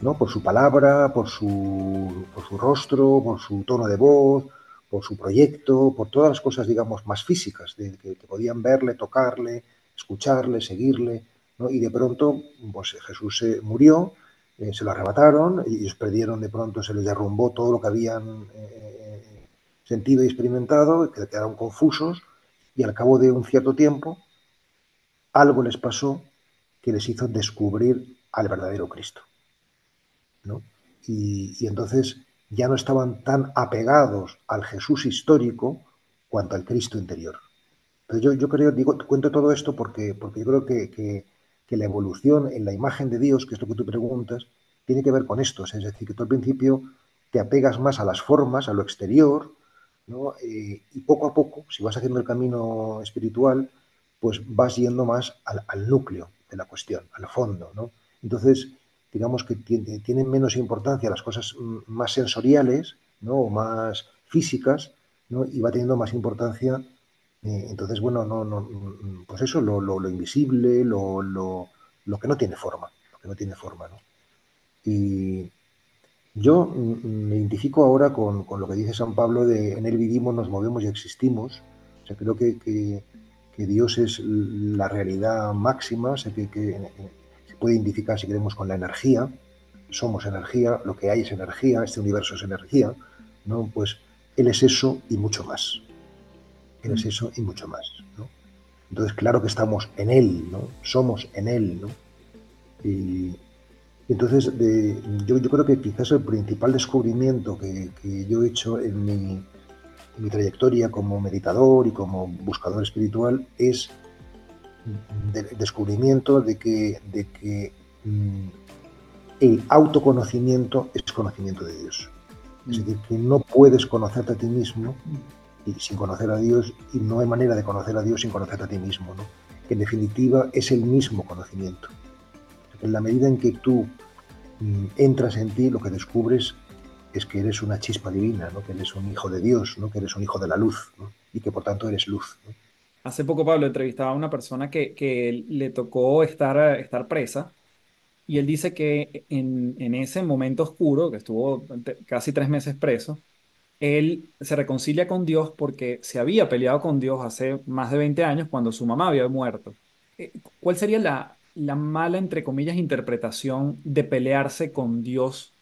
¿no? por su palabra, por su, por su rostro, por su tono de voz, por su proyecto, por todas las cosas, digamos, más físicas, de, que, podían verle, tocarle, escucharle, seguirle, ¿no? y de pronto pues, Jesús se murió, eh, se lo arrebataron, y ellos perdieron de pronto, se les derrumbó todo lo que habían eh, sentido y experimentado, que quedaron confusos, y al cabo de un cierto tiempo, algo les pasó que les hizo descubrir al verdadero Cristo. Y, entonces ya no estaban tan apegados al Jesús histórico cuanto al Cristo interior. Pero yo, yo creo, digo, cuento todo esto porque, porque yo creo que, la evolución en la imagen de Dios, que es lo que tú preguntas, tiene que ver con esto. Es decir, que tú al principio te apegas más a las formas, a lo exterior, eh, y poco a poco, si vas haciendo el camino espiritual, pues vas yendo más al, al núcleo de la cuestión, al fondo. ¿no? Entonces, digamos que tienen menos importancia las cosas más sensoriales, ¿no? O más físicas, ¿no? Y va teniendo más importancia, eh, entonces, bueno, no, no, pues eso, lo, lo, invisible, lo, lo, lo, que no tiene forma, lo que no tiene forma, ¿no? Y yo me identifico ahora con, con, lo que dice San Pablo de en él vivimos, nos movemos y existimos. O sea, creo que, que, que Dios es la realidad máxima, que, que puede identificar, si queremos, con la energía. Somos energía, lo que hay es energía, este universo es energía, ¿no? Pues Él es eso y mucho más. Él es mm. eso y mucho más, ¿no? Entonces, claro que estamos en Él, ¿no? Somos en Él, ¿no? Y, entonces, yo, creo que quizás el principal descubrimiento que, yo he hecho en mi, mi trayectoria como meditador y como buscador espiritual es descubrimiento de que, de que mm, el autoconocimiento es conocimiento de Dios. Es mm. decir, que no puedes conocerte a ti mismo y sin conocer a Dios y no hay manera de conocer a Dios sin conocerte a ti mismo. ¿no? En definitiva, es el mismo conocimiento. En la medida en que tú mm, entras en ti, lo que descubres es que eres una chispa divina, ¿no? que eres un hijo de Dios, ¿no? que eres un hijo de la luz y que por tanto eres luz. Hace poco, Pablo, entrevistaba a una persona que, le tocó estar, presa y él dice que en, en, ese momento oscuro, que estuvo casi tres meses preso, él se reconcilia con Dios porque se había peleado con Dios hace más de 20 años cuando su mamá había muerto. Eh, ¿Cuál sería la, la mala, entre comillas, interpretación de pelearse con Dios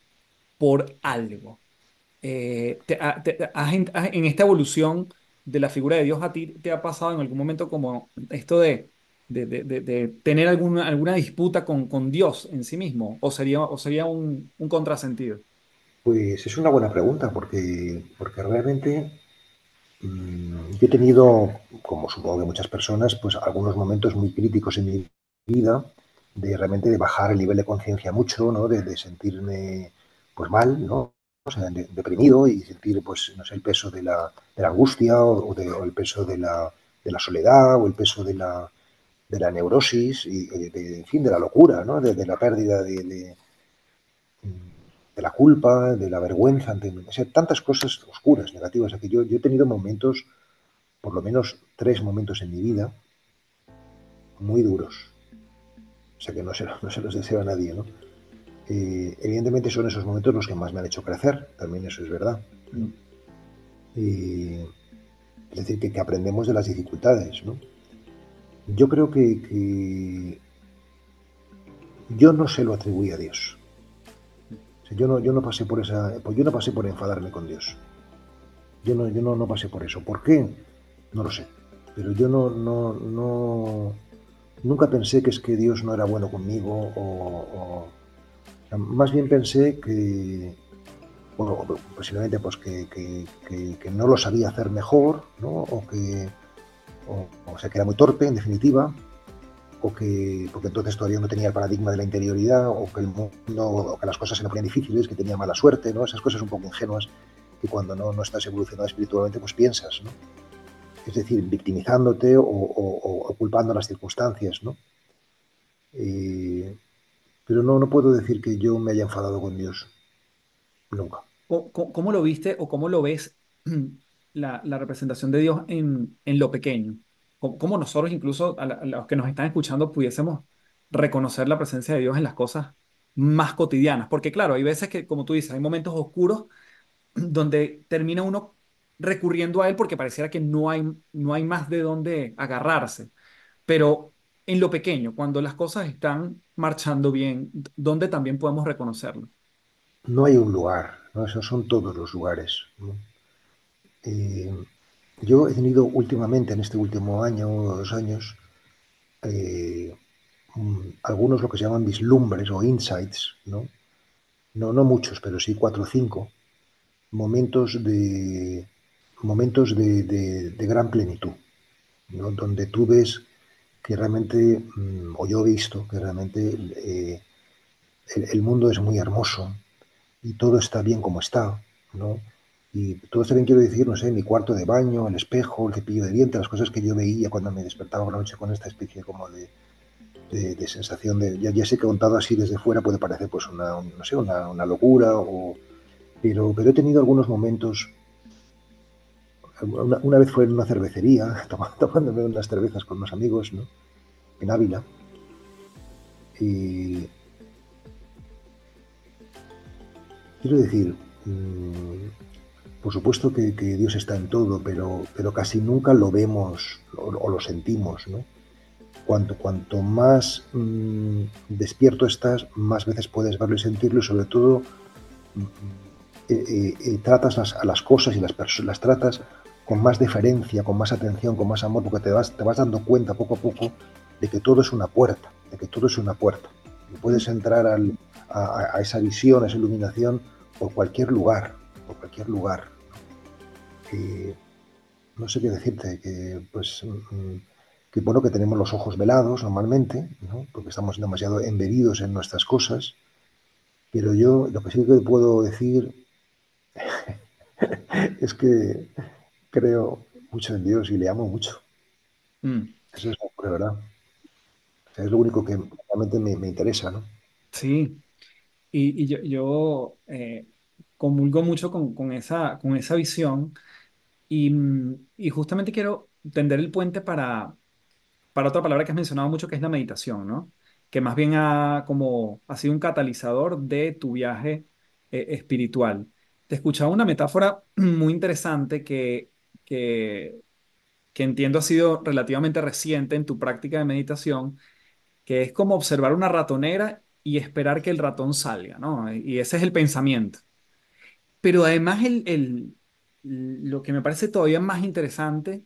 por algo? Eh, en esta evolución de la figura de Dios a ti te ha pasado en algún momento como esto de, tener alguna, alguna disputa con, con, Dios en sí mismo? ¿O sería, o sería un, un, contrasentido? Pues es una buena pregunta, porque, porque realmente mm, yo he tenido, como supongo que muchas personas, pues algunos momentos muy críticos en mi vida, de realmente de bajar el nivel de conciencia mucho, ¿no? De sentirme pues mal, ¿no? deprimido y sentir, pues, no sé, el peso de la, de la angustia o, el peso de la, de la, soledad o el peso de la, de la neurosis y, de, en fin, de la locura, ¿no? De, la pérdida de, de, la culpa, de la vergüenza, ante, o sea, tantas cosas oscuras, negativas. Aquí yo, yo he tenido momentos, por lo menos tres momentos en mi vida, muy duros. O sea que no se, no se los deseo a nadie, ¿no? Eh, evidentemente son esos momentos los que más me han hecho crecer, también eso es verdad. es decir, que, aprendemos de las dificultades. Yo creo que, yo no se lo atribuí a Dios. yo, no, yo, no pasé por esa, pues yo no pasé por enfadarme con Dios. Yo no, yo no, no pasé por eso. ¿Por qué? No lo sé. Pero yo no, no, no, nunca pensé que es que Dios no era bueno conmigo o, más bien pensé que, posiblemente pues que, que, no lo sabía hacer mejor, ¿no? O que, o, sea, que era muy torpe, en definitiva, o que, porque entonces todavía no tenía el paradigma de la interioridad, o que el mundo, o que las cosas se me ponían difíciles, que tenía mala suerte, ¿no? Esas cosas un poco ingenuas que cuando no, no estás evolucionado espiritualmente, pues piensas, ¿no? Es decir, victimizándote o, culpando las circunstancias, ¿no? Pero no, no puedo decir que yo me haya enfadado con Dios. Nunca. ¿Cómo, lo viste o cómo lo ves *clears throat* la, representación de Dios en, lo pequeño? ¿Cómo, nosotros, incluso a, los que nos están escuchando, pudiésemos reconocer la presencia de Dios en las cosas más cotidianas? Porque claro, hay veces que, como tú dices, hay momentos oscuros *clears throat* donde termina uno recurriendo a él porque pareciera que no hay, no hay más de dónde agarrarse. Pero en lo pequeño, cuando las cosas están marchando bien, ¿dónde también podemos reconocerlo? No hay un lugar, ¿no? esos son todos los lugares. Eh, yo he tenido últimamente, en este último año o dos años, eh, algunos lo que se llaman vislumbres o insights, ¿no? No, no muchos, pero sí cuatro o cinco, momentos de, momentos de, gran plenitud, donde tú ves que realmente, mm, o yo he visto que realmente eh, el, mundo es muy hermoso y todo está bien como está, ¿no? Y todo está bien, quiero decir, no sé, mi cuarto de baño, el espejo, el cepillo de dientes, las cosas que yo veía cuando me despertaba por la noche con esta especie como de, de, sensación de, ya, ya, sé que contado así desde fuera puede parecer pues una, no sé, una, una locura, o, pero, pero he tenido algunos momentos una, vez fue en una cervecería, *laughs* tomándome unas cervezas con unos amigos, ¿no? En Ávila. Y. Quiero decir, mm, por supuesto que, Dios está en todo, pero, pero casi nunca lo vemos o, lo sentimos, ¿no? Cuanto, cuanto más mm, despierto estás, más veces puedes verlo y sentirlo, y sobre todo mm, eh, eh, eh, tratas a las cosas y las, las tratas con más deferencia, con más atención, con más amor, porque te vas, te vas dando cuenta poco a poco de que todo es una puerta, de que todo es una puerta. Y puedes entrar a, esa visión, a esa iluminación por cualquier lugar, por cualquier lugar. no sé qué decirte, que pues mm, que bueno que tenemos los ojos velados normalmente, porque estamos demasiado embebidos en nuestras cosas, pero yo lo que sí que puedo decir *laughs* es que creo mucho en Dios y le amo mucho. Mm. Eso es la verdad. es lo único que realmente me, interesa, ¿no? Sí. Y, yo, eh, comulgo mucho con, esa, con esa visión y, justamente quiero tender el puente para, para otra palabra que has mencionado mucho, que es la meditación, ¿no? Que más bien ha, como, ha sido un catalizador de tu viaje eh, espiritual. Te escuchaba una metáfora *clears throat* muy interesante que que, entiendo ha sido relativamente reciente en tu práctica de meditación, que es como observar una ratonera y esperar que el ratón salga, ¿no? Y ese es el pensamiento. Pero además el, lo que me parece todavía más interesante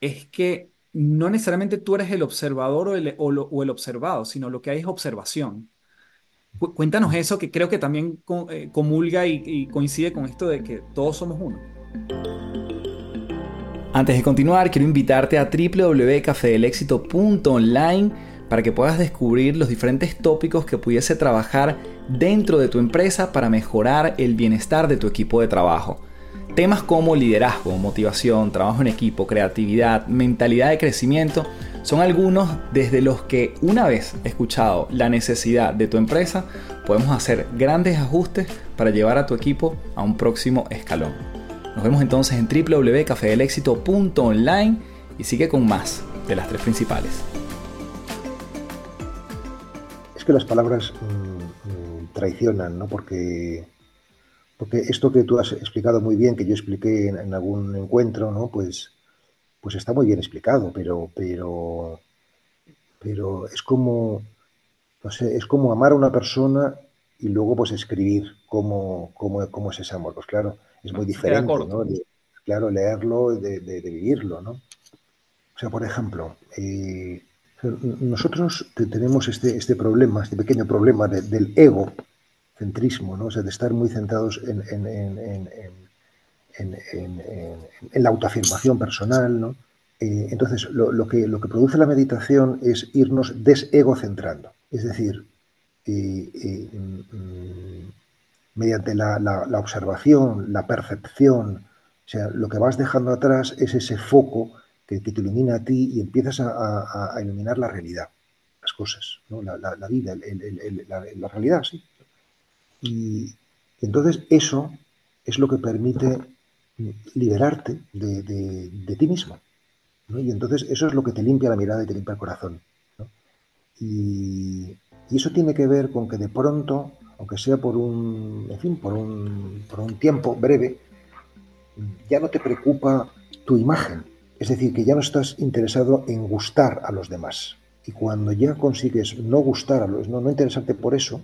es que no necesariamente tú eres el observador o el, o el observado, sino lo que hay es observación. Cuéntanos eso, que creo que también eh, comulga y coincide con esto de que todos somos uno. Antes de continuar, quiero invitarte a www.cafedelexito.online para que puedas descubrir los diferentes tópicos que pudiese trabajar dentro de tu empresa para mejorar el bienestar de tu equipo de trabajo. Temas como liderazgo, motivación, trabajo en equipo, creatividad, mentalidad de crecimiento son algunos desde los que una vez escuchado la necesidad de tu empresa, podemos hacer grandes ajustes para llevar a tu equipo a un próximo escalón. Nos vemos entonces en www.cafedelexito.online y sigue con más de las tres principales. Es que las palabras mm, mm, traicionan, ¿no? Porque, porque esto que tú has explicado muy bien, que yo expliqué en, algún encuentro, ¿no? Pues, pues está muy bien explicado, pero, pero, pero es como, no sé, es como amar a una persona y luego pues escribir cómo, cómo, cómo es ese amor. Pues claro, es muy diferente, ¿no? claro, leerlo, de, de, vivirlo, ¿no? O sea, por ejemplo, eh, nosotros tenemos este, este problema, este pequeño problema del ego centrismo, ¿no? o sea, de estar muy centrados en, en, en, en la autoafirmación personal. ¿no? Eh, entonces, lo, lo, que, lo que produce la meditación es irnos desegocentrando, es decir, eh, eh, mm, mediante la, observación, la percepción, o sea, lo que vas dejando atrás es ese foco que, te ilumina a ti y empiezas a, iluminar la realidad, las cosas, ¿no? la, vida, la, realidad, sí. Y entonces eso es lo que permite liberarte de, ti mismo. ¿no? Y entonces eso es lo que te limpia la mirada y te limpia el corazón. ¿no? Y, eso tiene que ver con que de pronto, aunque sea por un, en fin, por un, por un tiempo breve, ya no te preocupa tu imagen. Es decir, que ya no estás interesado en gustar a los demás. Y cuando ya consigues no gustar a los, no, no interesarte por eso,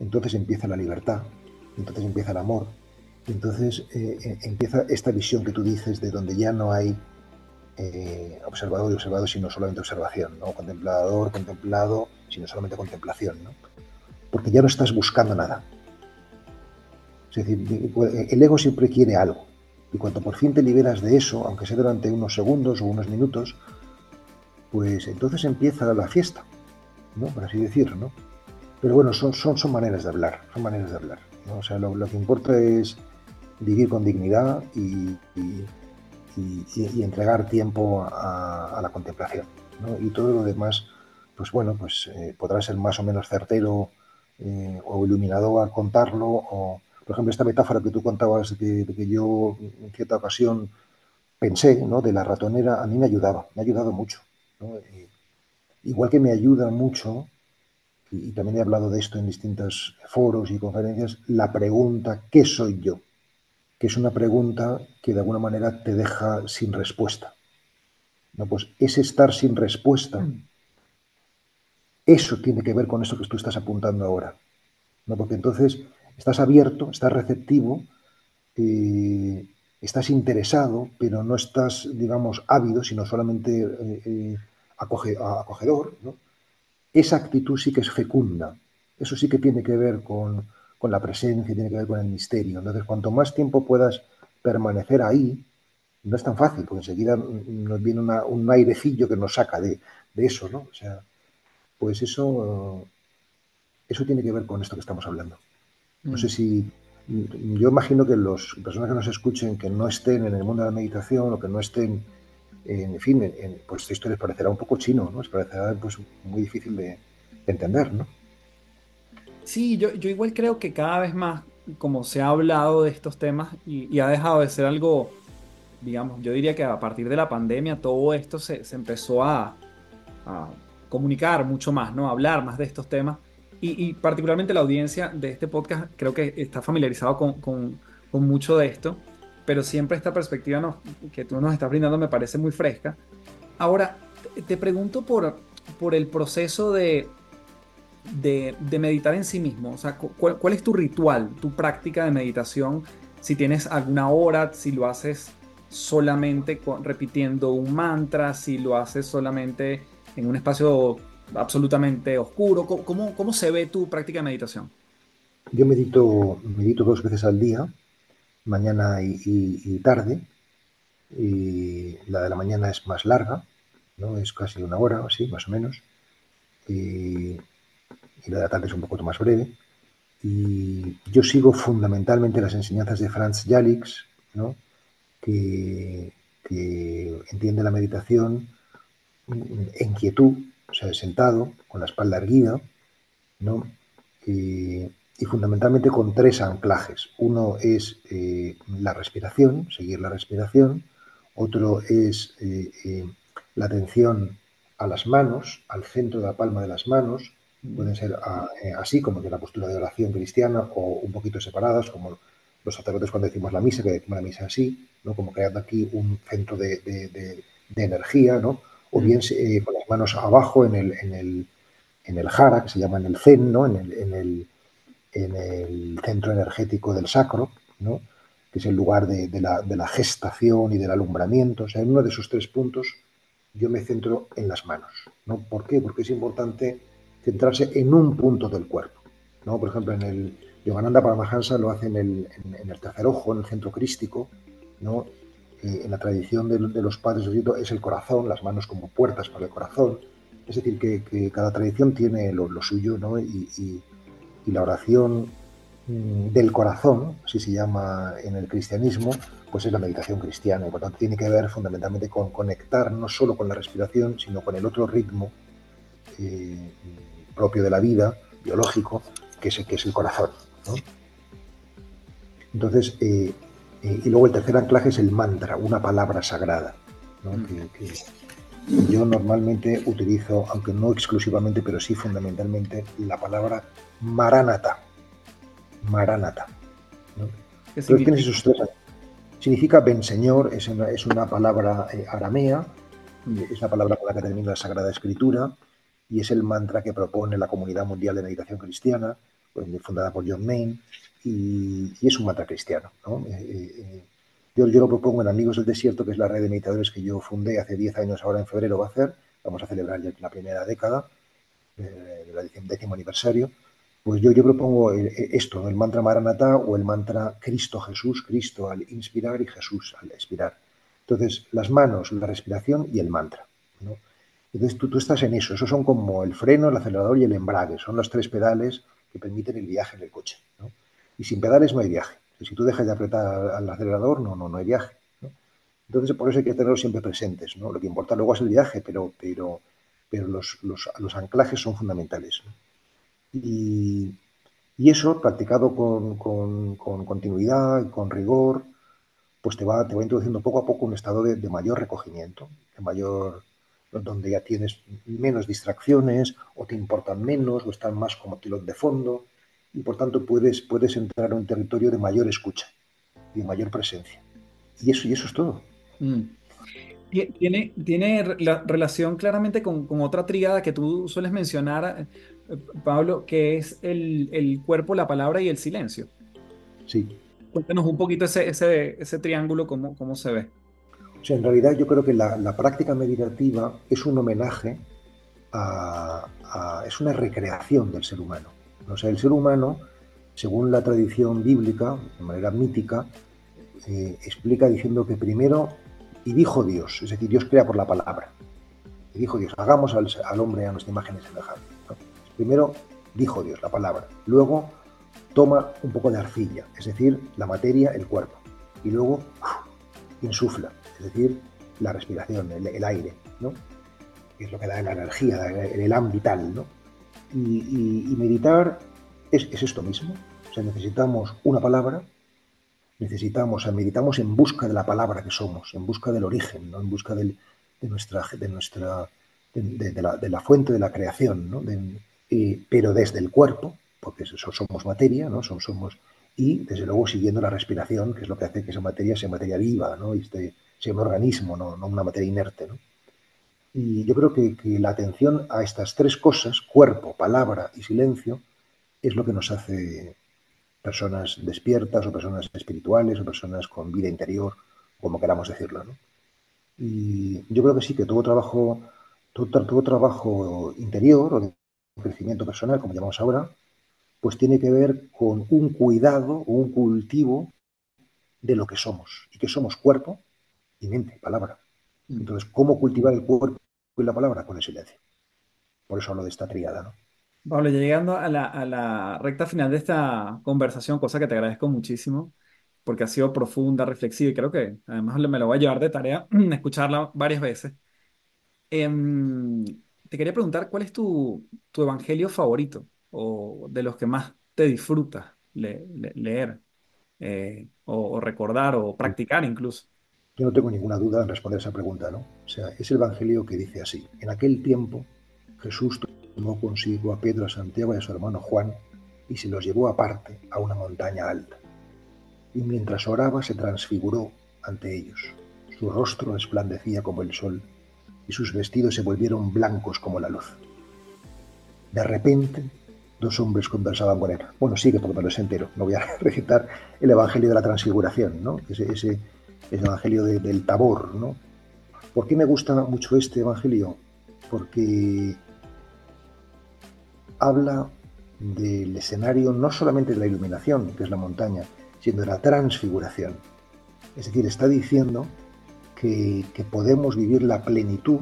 entonces empieza la libertad, entonces empieza el amor, entonces eh, eh, empieza esta visión que tú dices de donde ya no hay eh, observador y observado, sino solamente observación, ¿no? contemplador, contemplado, sino solamente contemplación, ¿no? Porque ya no estás buscando nada. Es decir, el ego siempre quiere algo, y cuando por fin te liberas de eso, aunque sea durante unos segundos o unos minutos, pues entonces empieza la fiesta, ¿no? por así decirlo, ¿no? Pero bueno, son, son, maneras de hablar, son maneras de hablar. O sea, lo, que importa es vivir con dignidad y, y, entregar tiempo a, a la contemplación. ¿no? Y todo lo demás, pues bueno, pues eh, podrá ser más o menos certero eh, o iluminador al contarlo. O, por ejemplo, esta metáfora que tú contabas que, que yo en cierta ocasión pensé, ¿no? De la ratonera, a mí me ayudaba, me ha ayudado mucho. igual que me ayuda mucho y también he hablado de esto en distintos foros y conferencias, la pregunta ¿qué soy yo? que es una pregunta que de alguna manera te deja sin respuesta. ¿No? Pues ese estar sin respuesta, eso tiene que ver con eso que tú estás apuntando ahora. ¿no? Porque entonces estás abierto, estás receptivo, eh, estás interesado, pero no estás, digamos, ávido, sino solamente eh, eh, acoge, acogedor. ¿no? esa actitud sí que es fecunda. Eso sí que tiene que ver con, la presencia, tiene que ver con el misterio. Entonces, cuanto más tiempo puedas permanecer ahí, no es tan fácil, porque enseguida nos viene un airecillo que nos saca de, de, eso, ¿no? O sea, pues eso, eso tiene que ver con esto que estamos hablando. No sé si. Yo imagino que las personas que nos escuchen que no estén en el mundo de la meditación o que no estén en fin, en, pues esto les parecerá un poco chino, ¿no? Les parecerá pues, muy difícil de, de entender, ¿no? Sí, yo, yo, igual creo que cada vez más, como se ha hablado de estos temas y, y, ha dejado de ser algo, digamos, yo diría que a partir de la pandemia todo esto se, se empezó a, a, comunicar mucho más, ¿no? Hablar más de estos temas y, y, particularmente la audiencia de este podcast creo que está familiarizado con, con, con mucho de esto pero siempre esta perspectiva no, que tú nos estás brindando me parece muy fresca. Ahora, te pregunto por, por el proceso de, de, de, meditar en sí mismo. O sea, ¿cuál, ¿cuál, es tu ritual, tu práctica de meditación? Si tienes alguna hora, si lo haces solamente con, repitiendo un mantra, si lo haces solamente en un espacio absolutamente oscuro. ¿Cómo, cómo se ve tu práctica de meditación? Yo medito, medito dos veces al día mañana y, tarde. Y la de la mañana es más larga, ¿no? Es casi una hora o así, más o menos. Y, y la de la tarde es un poco más breve. Y yo sigo fundamentalmente las enseñanzas de Franz Jalix, ¿no? que, que entiende la meditación en quietud, o sea, sentado, con la espalda erguida, ¿no? Y, fundamentalmente con tres anclajes. Uno es eh, la respiración, seguir la respiración. Otro es eh, eh, la atención a las manos, al centro de la palma de las manos. Pueden ser a, eh, así, como de la postura de oración cristiana, o un poquito separadas, como los sacerdotes cuando decimos la misa, que decimos la misa así, ¿no? como creando aquí un centro de, de energía, ¿no? O bien eh, con las manos abajo en el, en el, en el jara, que se llama en el zen, ¿no? en el, en el en el centro energético del sacro, ¿no? que es el lugar de, la, gestación y del alumbramiento. O sea, en uno de esos tres puntos yo me centro en las manos. ¿no? ¿Por qué? Porque es importante centrarse en un punto del cuerpo. ¿no? Por ejemplo, en el Yogananda Paramahansa lo hace en el, tercer ojo, en el centro crístico. ¿no? Eh, en la tradición de, los padres es el corazón, las manos como puertas para el corazón. Es decir, que, cada tradición tiene lo, suyo ¿no? y la oración Mm, del corazón, así se llama en el cristianismo, pues es la meditación cristiana y por tanto tiene que ver fundamentalmente con conectar no solo con la respiración, sino con el otro ritmo eh, propio de la vida, biológico, que es, que es el corazón. Entonces, eh, eh, y luego el tercer anclaje es el mantra, una palabra sagrada, mm. yo normalmente utilizo, aunque no exclusivamente, pero sí fundamentalmente, la palabra maranata Maranata. significa? Significa ven Señor, es una, es una palabra eh, aramea, es la palabra con la que termina la Sagrada Escritura y es el mantra que propone la Comunidad Mundial de Meditación Cristiana, pues, fundada por John Main, y, es un mantra cristiano. Eh, eh, yo, yo, lo propongo en Amigos del Desierto, que es la red de meditadores que yo fundé hace 10 años, ahora en febrero va a hacer, vamos a celebrar ya la primera década, el décimo aniversario, pues yo, yo propongo eh, eh, esto, el mantra Maranatha o el mantra Cristo Jesús, Cristo al inspirar y Jesús al expirar. Entonces, las manos, la respiración y el mantra. Entonces, tú, tú, estás en eso. Esos son como el freno, el acelerador y el embrague. Son los tres pedales que permiten el viaje en el coche. Y sin pedales no hay viaje. Si tú dejas de apretar al acelerador, no, no, no hay viaje. Entonces, por eso hay que tenerlos siempre presentes. ¿no? Lo que importa luego es el viaje, pero, pero, pero los, los, los anclajes son fundamentales. Y, eso, practicado con, con, continuidad, con rigor, pues te va, te va introduciendo poco a poco un estado de, mayor recogimiento, de mayor donde ya tienes menos distracciones o te importan menos o están más como tilón de fondo y por tanto puedes, puedes entrar a un territorio de mayor escucha y de mayor presencia. Y eso, y eso es todo. Mm. Tiene, tiene relación claramente con, con, otra tríada que tú sueles mencionar Pablo, que es el, cuerpo, la palabra y el silencio. Sí. Cuéntanos un poquito ese, ese, triángulo, cómo, cómo se ve. O sea, en realidad yo creo que la, práctica meditativa es un homenaje a, es una recreación del ser humano. O sea, el ser humano, según la tradición bíblica, de manera mítica, eh, explica diciendo que primero, y dijo Dios, es decir, Dios crea por la palabra. Y dijo Dios, hagamos al, hombre a nuestra imagen y semejanza. Primero dijo Dios la palabra, luego toma un poco de arcilla, es decir, la materia, el cuerpo, y luego insufla, es decir, la respiración, el, aire, ¿no? que es lo que da la energía, el elan vital. ¿no? Y, meditar es, esto mismo, o sea, necesitamos una palabra, necesitamos, meditamos en busca de la palabra que somos, en busca del origen, ¿no? en busca de nuestra, de, nuestra de, la, fuente de la creación, ¿no? pero desde el cuerpo, porque somos materia, ¿no? somos, y desde luego siguiendo la respiración, que es lo que hace que esa materia sea materia viva, ¿no? y este, sea un organismo, no, una materia inerte. Y yo creo que, la atención a estas tres cosas, cuerpo, palabra y silencio, es lo que nos hace personas despiertas o personas espirituales o personas con vida interior, como queramos decirlo. Y yo creo que sí, que todo trabajo, todo, todo trabajo interior o de crecimiento personal, como llamamos ahora, pues tiene que ver con un cuidado o un cultivo de lo que somos. Y que somos cuerpo y mente, palabra. Mm. Entonces, ¿cómo cultivar el cuerpo y la palabra? Con el silencio. Por eso hablo de esta triada, ¿no? Pablo, llegando a la, recta final de esta conversación, cosa que te agradezco muchísimo, porque ha sido profunda, reflexiva y creo que además me lo voy a llevar de tarea *clears throat* escucharla varias veces. Eh, te quería preguntar, ¿cuál es tu, evangelio favorito o de los que más te disfrutas leer eh, o, recordar o practicar incluso? Yo no tengo ninguna duda en responder esa pregunta, ¿no? O sea, es el evangelio que dice así. En aquel tiempo Jesús tomó consigo a Pedro, a Santiago y a su hermano Juan y se los llevó aparte a una montaña alta. Y mientras oraba se transfiguró ante ellos. Su rostro resplandecía como el sol y sus vestidos se volvieron blancos como la luz. De repente, dos hombres conversaban con él. Bueno, sigue porque me lo entero. No voy a *laughs* recitar el Evangelio de la Transfiguración, ¿no? Ese, Evangelio del Tabor, ¿no? ¿Por qué me gusta mucho este Evangelio? Porque habla del escenario no solamente de la iluminación, que es la montaña, sino de la transfiguración. Es decir, está diciendo que, podemos vivir la plenitud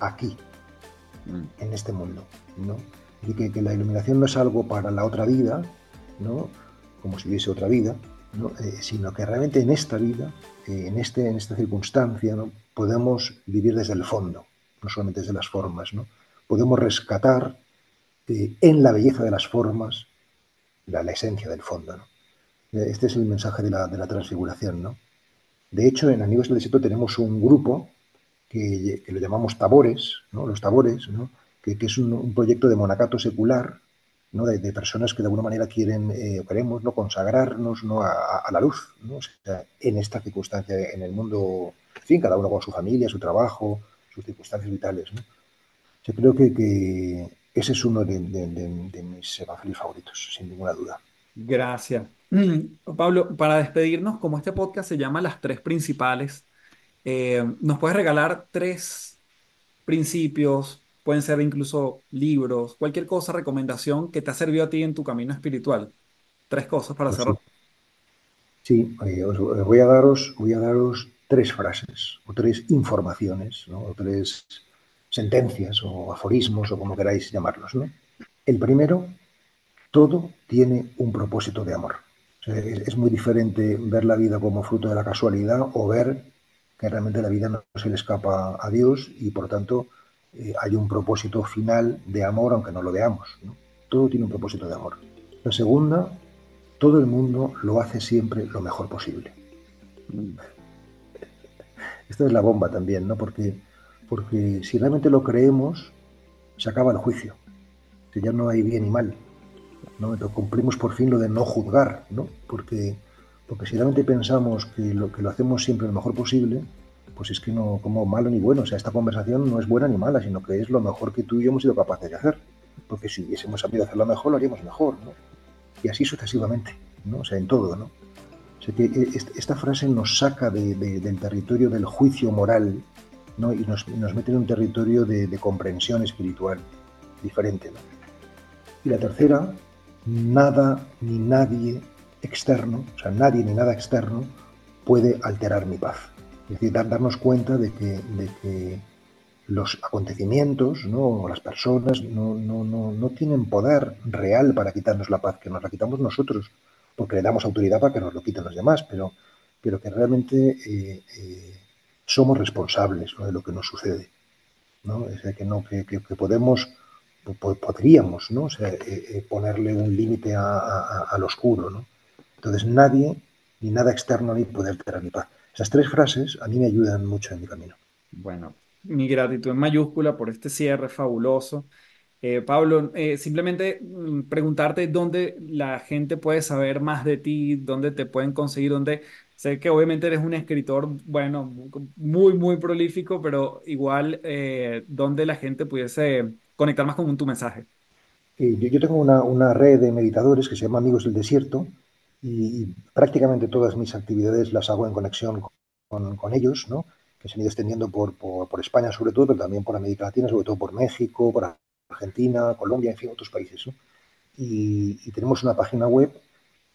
aquí, mm. en este mundo. ¿no? Y que, la iluminación no es algo para la otra vida, ¿no? como si hubiese otra vida, eh, sino que realmente en esta vida, eh, en, este, en esta circunstancia, ¿no? podemos vivir desde el fondo, no solamente desde las formas. ¿no? Podemos rescatar eh, en la belleza de las formas la, esencia del fondo. Este es el mensaje de la, de la transfiguración. ¿no? De hecho, en Amigos del Desierto tenemos un grupo que, lo llamamos Tabores, ¿no? los Tabores, ¿no? que, es un, proyecto de monacato secular, ¿no? de, personas que de alguna manera quieren, eh, queremos ¿no? consagrarnos ¿no? A, la luz, ¿no? en esta circunstancia, en el mundo, en fin, cada uno con su familia, su trabajo, sus circunstancias vitales. ¿no? Yo creo que, ese es uno de, de mis evangelios favoritos, sin ninguna duda. Gracias. Mm, Pablo, para despedirnos, como este podcast se llama Las Tres Principales, eh, ¿nos puedes regalar tres principios? Pueden ser incluso libros, cualquier cosa, recomendación que te ha servido a ti en tu camino espiritual. Tres cosas para. Pues sí, voy, a daros, voy a daros tres frases o tres informaciones, o tres sentencias o aforismos o como queráis llamarlos. El primero, todo tiene un propósito de amor es, muy diferente ver la vida como fruto de la casualidad o ver que realmente la vida no se le escapa a Dios y por tanto eh, hay un propósito final de amor aunque no lo veamos. Todo tiene un propósito de amor. La segunda, todo el mundo lo hace siempre lo mejor posible. Esta es la bomba también, ¿no? Porque, porque si realmente lo creemos, se acaba el juicio. Que ya no hay bien y mal. ¿no? cumplimos por fin lo de no juzgar, ¿no? Porque, porque si realmente pensamos que lo, que lo hacemos siempre lo mejor posible, pues es que no como malo ni bueno. O sea, esta conversación no es buena ni mala, sino que es lo mejor que tú y yo hemos sido capaces de hacer. Porque si hubiésemos sabido hacerlo mejor, lo haríamos mejor, ¿no? Y así sucesivamente, ¿no? O sea, en todo, ¿no? O sea, que e, esta frase nos saca del territorio del juicio moral, ¿no? Y nos, nos mete en un territorio de, de comprensión espiritual diferente, ¿no? Y la tercera nada ni nadie externo, o sea, nadie ni nada externo puede alterar mi paz. Es decir, darnos cuenta de que, de que los acontecimientos ¿no? o las personas no, no, no, tienen poder real para quitarnos la paz, que nos la quitamos nosotros, porque le damos autoridad para que nos lo quiten los demás, pero, pero que realmente eh, eh, somos responsables de lo que nos sucede. ¿no? Es decir, que, no, que, que podemos podríamos ¿no? Eh, eh, ponerle un límite al oscuro. ¿no? Entonces nadie, ni nada externo, ni poder tener mi paz. Esas tres frases a mí me ayudan mucho en mi camino. Bueno, mi gratitud en mayúscula por este cierre fabuloso. Eh, Pablo, simplemente mm, preguntarte dónde la gente puede saber más de ti, dónde te pueden conseguir, dónde sé que obviamente eres un escritor, bueno, muy, muy prolífico, pero igual dónde la gente pudiese conectar más con tu mensaje. yo, tengo una, red de meditadores que se llama Amigos del Desierto y, prácticamente todas mis actividades las hago en conexión con, ellos, ¿no? que se han ido extendiendo por, España sobre todo, pero también por América Latina, sobre todo por México, por Argentina, Colombia, en fin, otros países. Y, tenemos una página web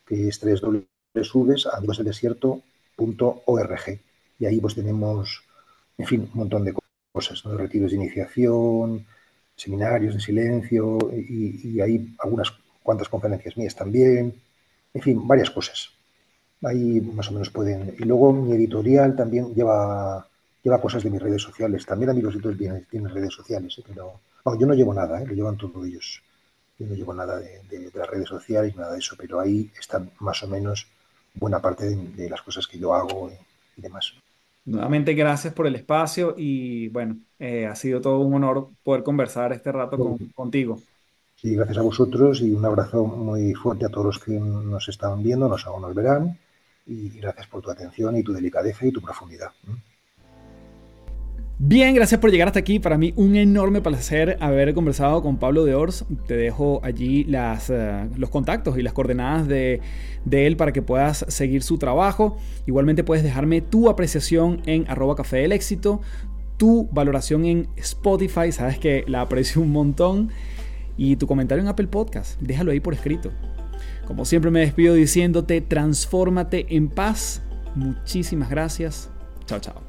que es www.amigosdeldesierto.org y ahí pues tenemos, en fin, un montón de cosas, retiros de iniciación, seminarios de silencio y, hay algunas cuantas conferencias mías también, en fin, varias cosas. Ahí más o menos pueden. Y luego mi editorial también lleva, lleva cosas de mis redes sociales. También amigos y tienen, tienen redes sociales, ¿eh? pero yo no llevo nada, ¿eh? lo llevan todos ellos. Yo no llevo nada de, las redes sociales, nada de eso, pero ahí están más o menos buena parte de, las cosas que yo hago y demás. Nuevamente, gracias por el espacio y bueno, eh, ha sido todo un honor poder conversar este rato contigo. Sí, gracias a vosotros y un abrazo muy fuerte a todos los que nos están viendo, nos, nos verán y gracias por tu atención y tu delicadeza y tu profundidad. Bien, gracias por llegar hasta aquí. Para mí un enorme placer haber conversado con Pablo de Ors. Te dejo allí las, uh, los contactos y las coordenadas de, de, él para que puedas seguir su trabajo. Igualmente puedes dejarme tu apreciación en arroba café del éxito, tu valoración en Spotify, sabes que la aprecio un montón, y tu comentario en Apple Podcast. Déjalo ahí por escrito. Como siempre me despido diciéndote, transfórmate en paz. Muchísimas gracias. Chao, chao.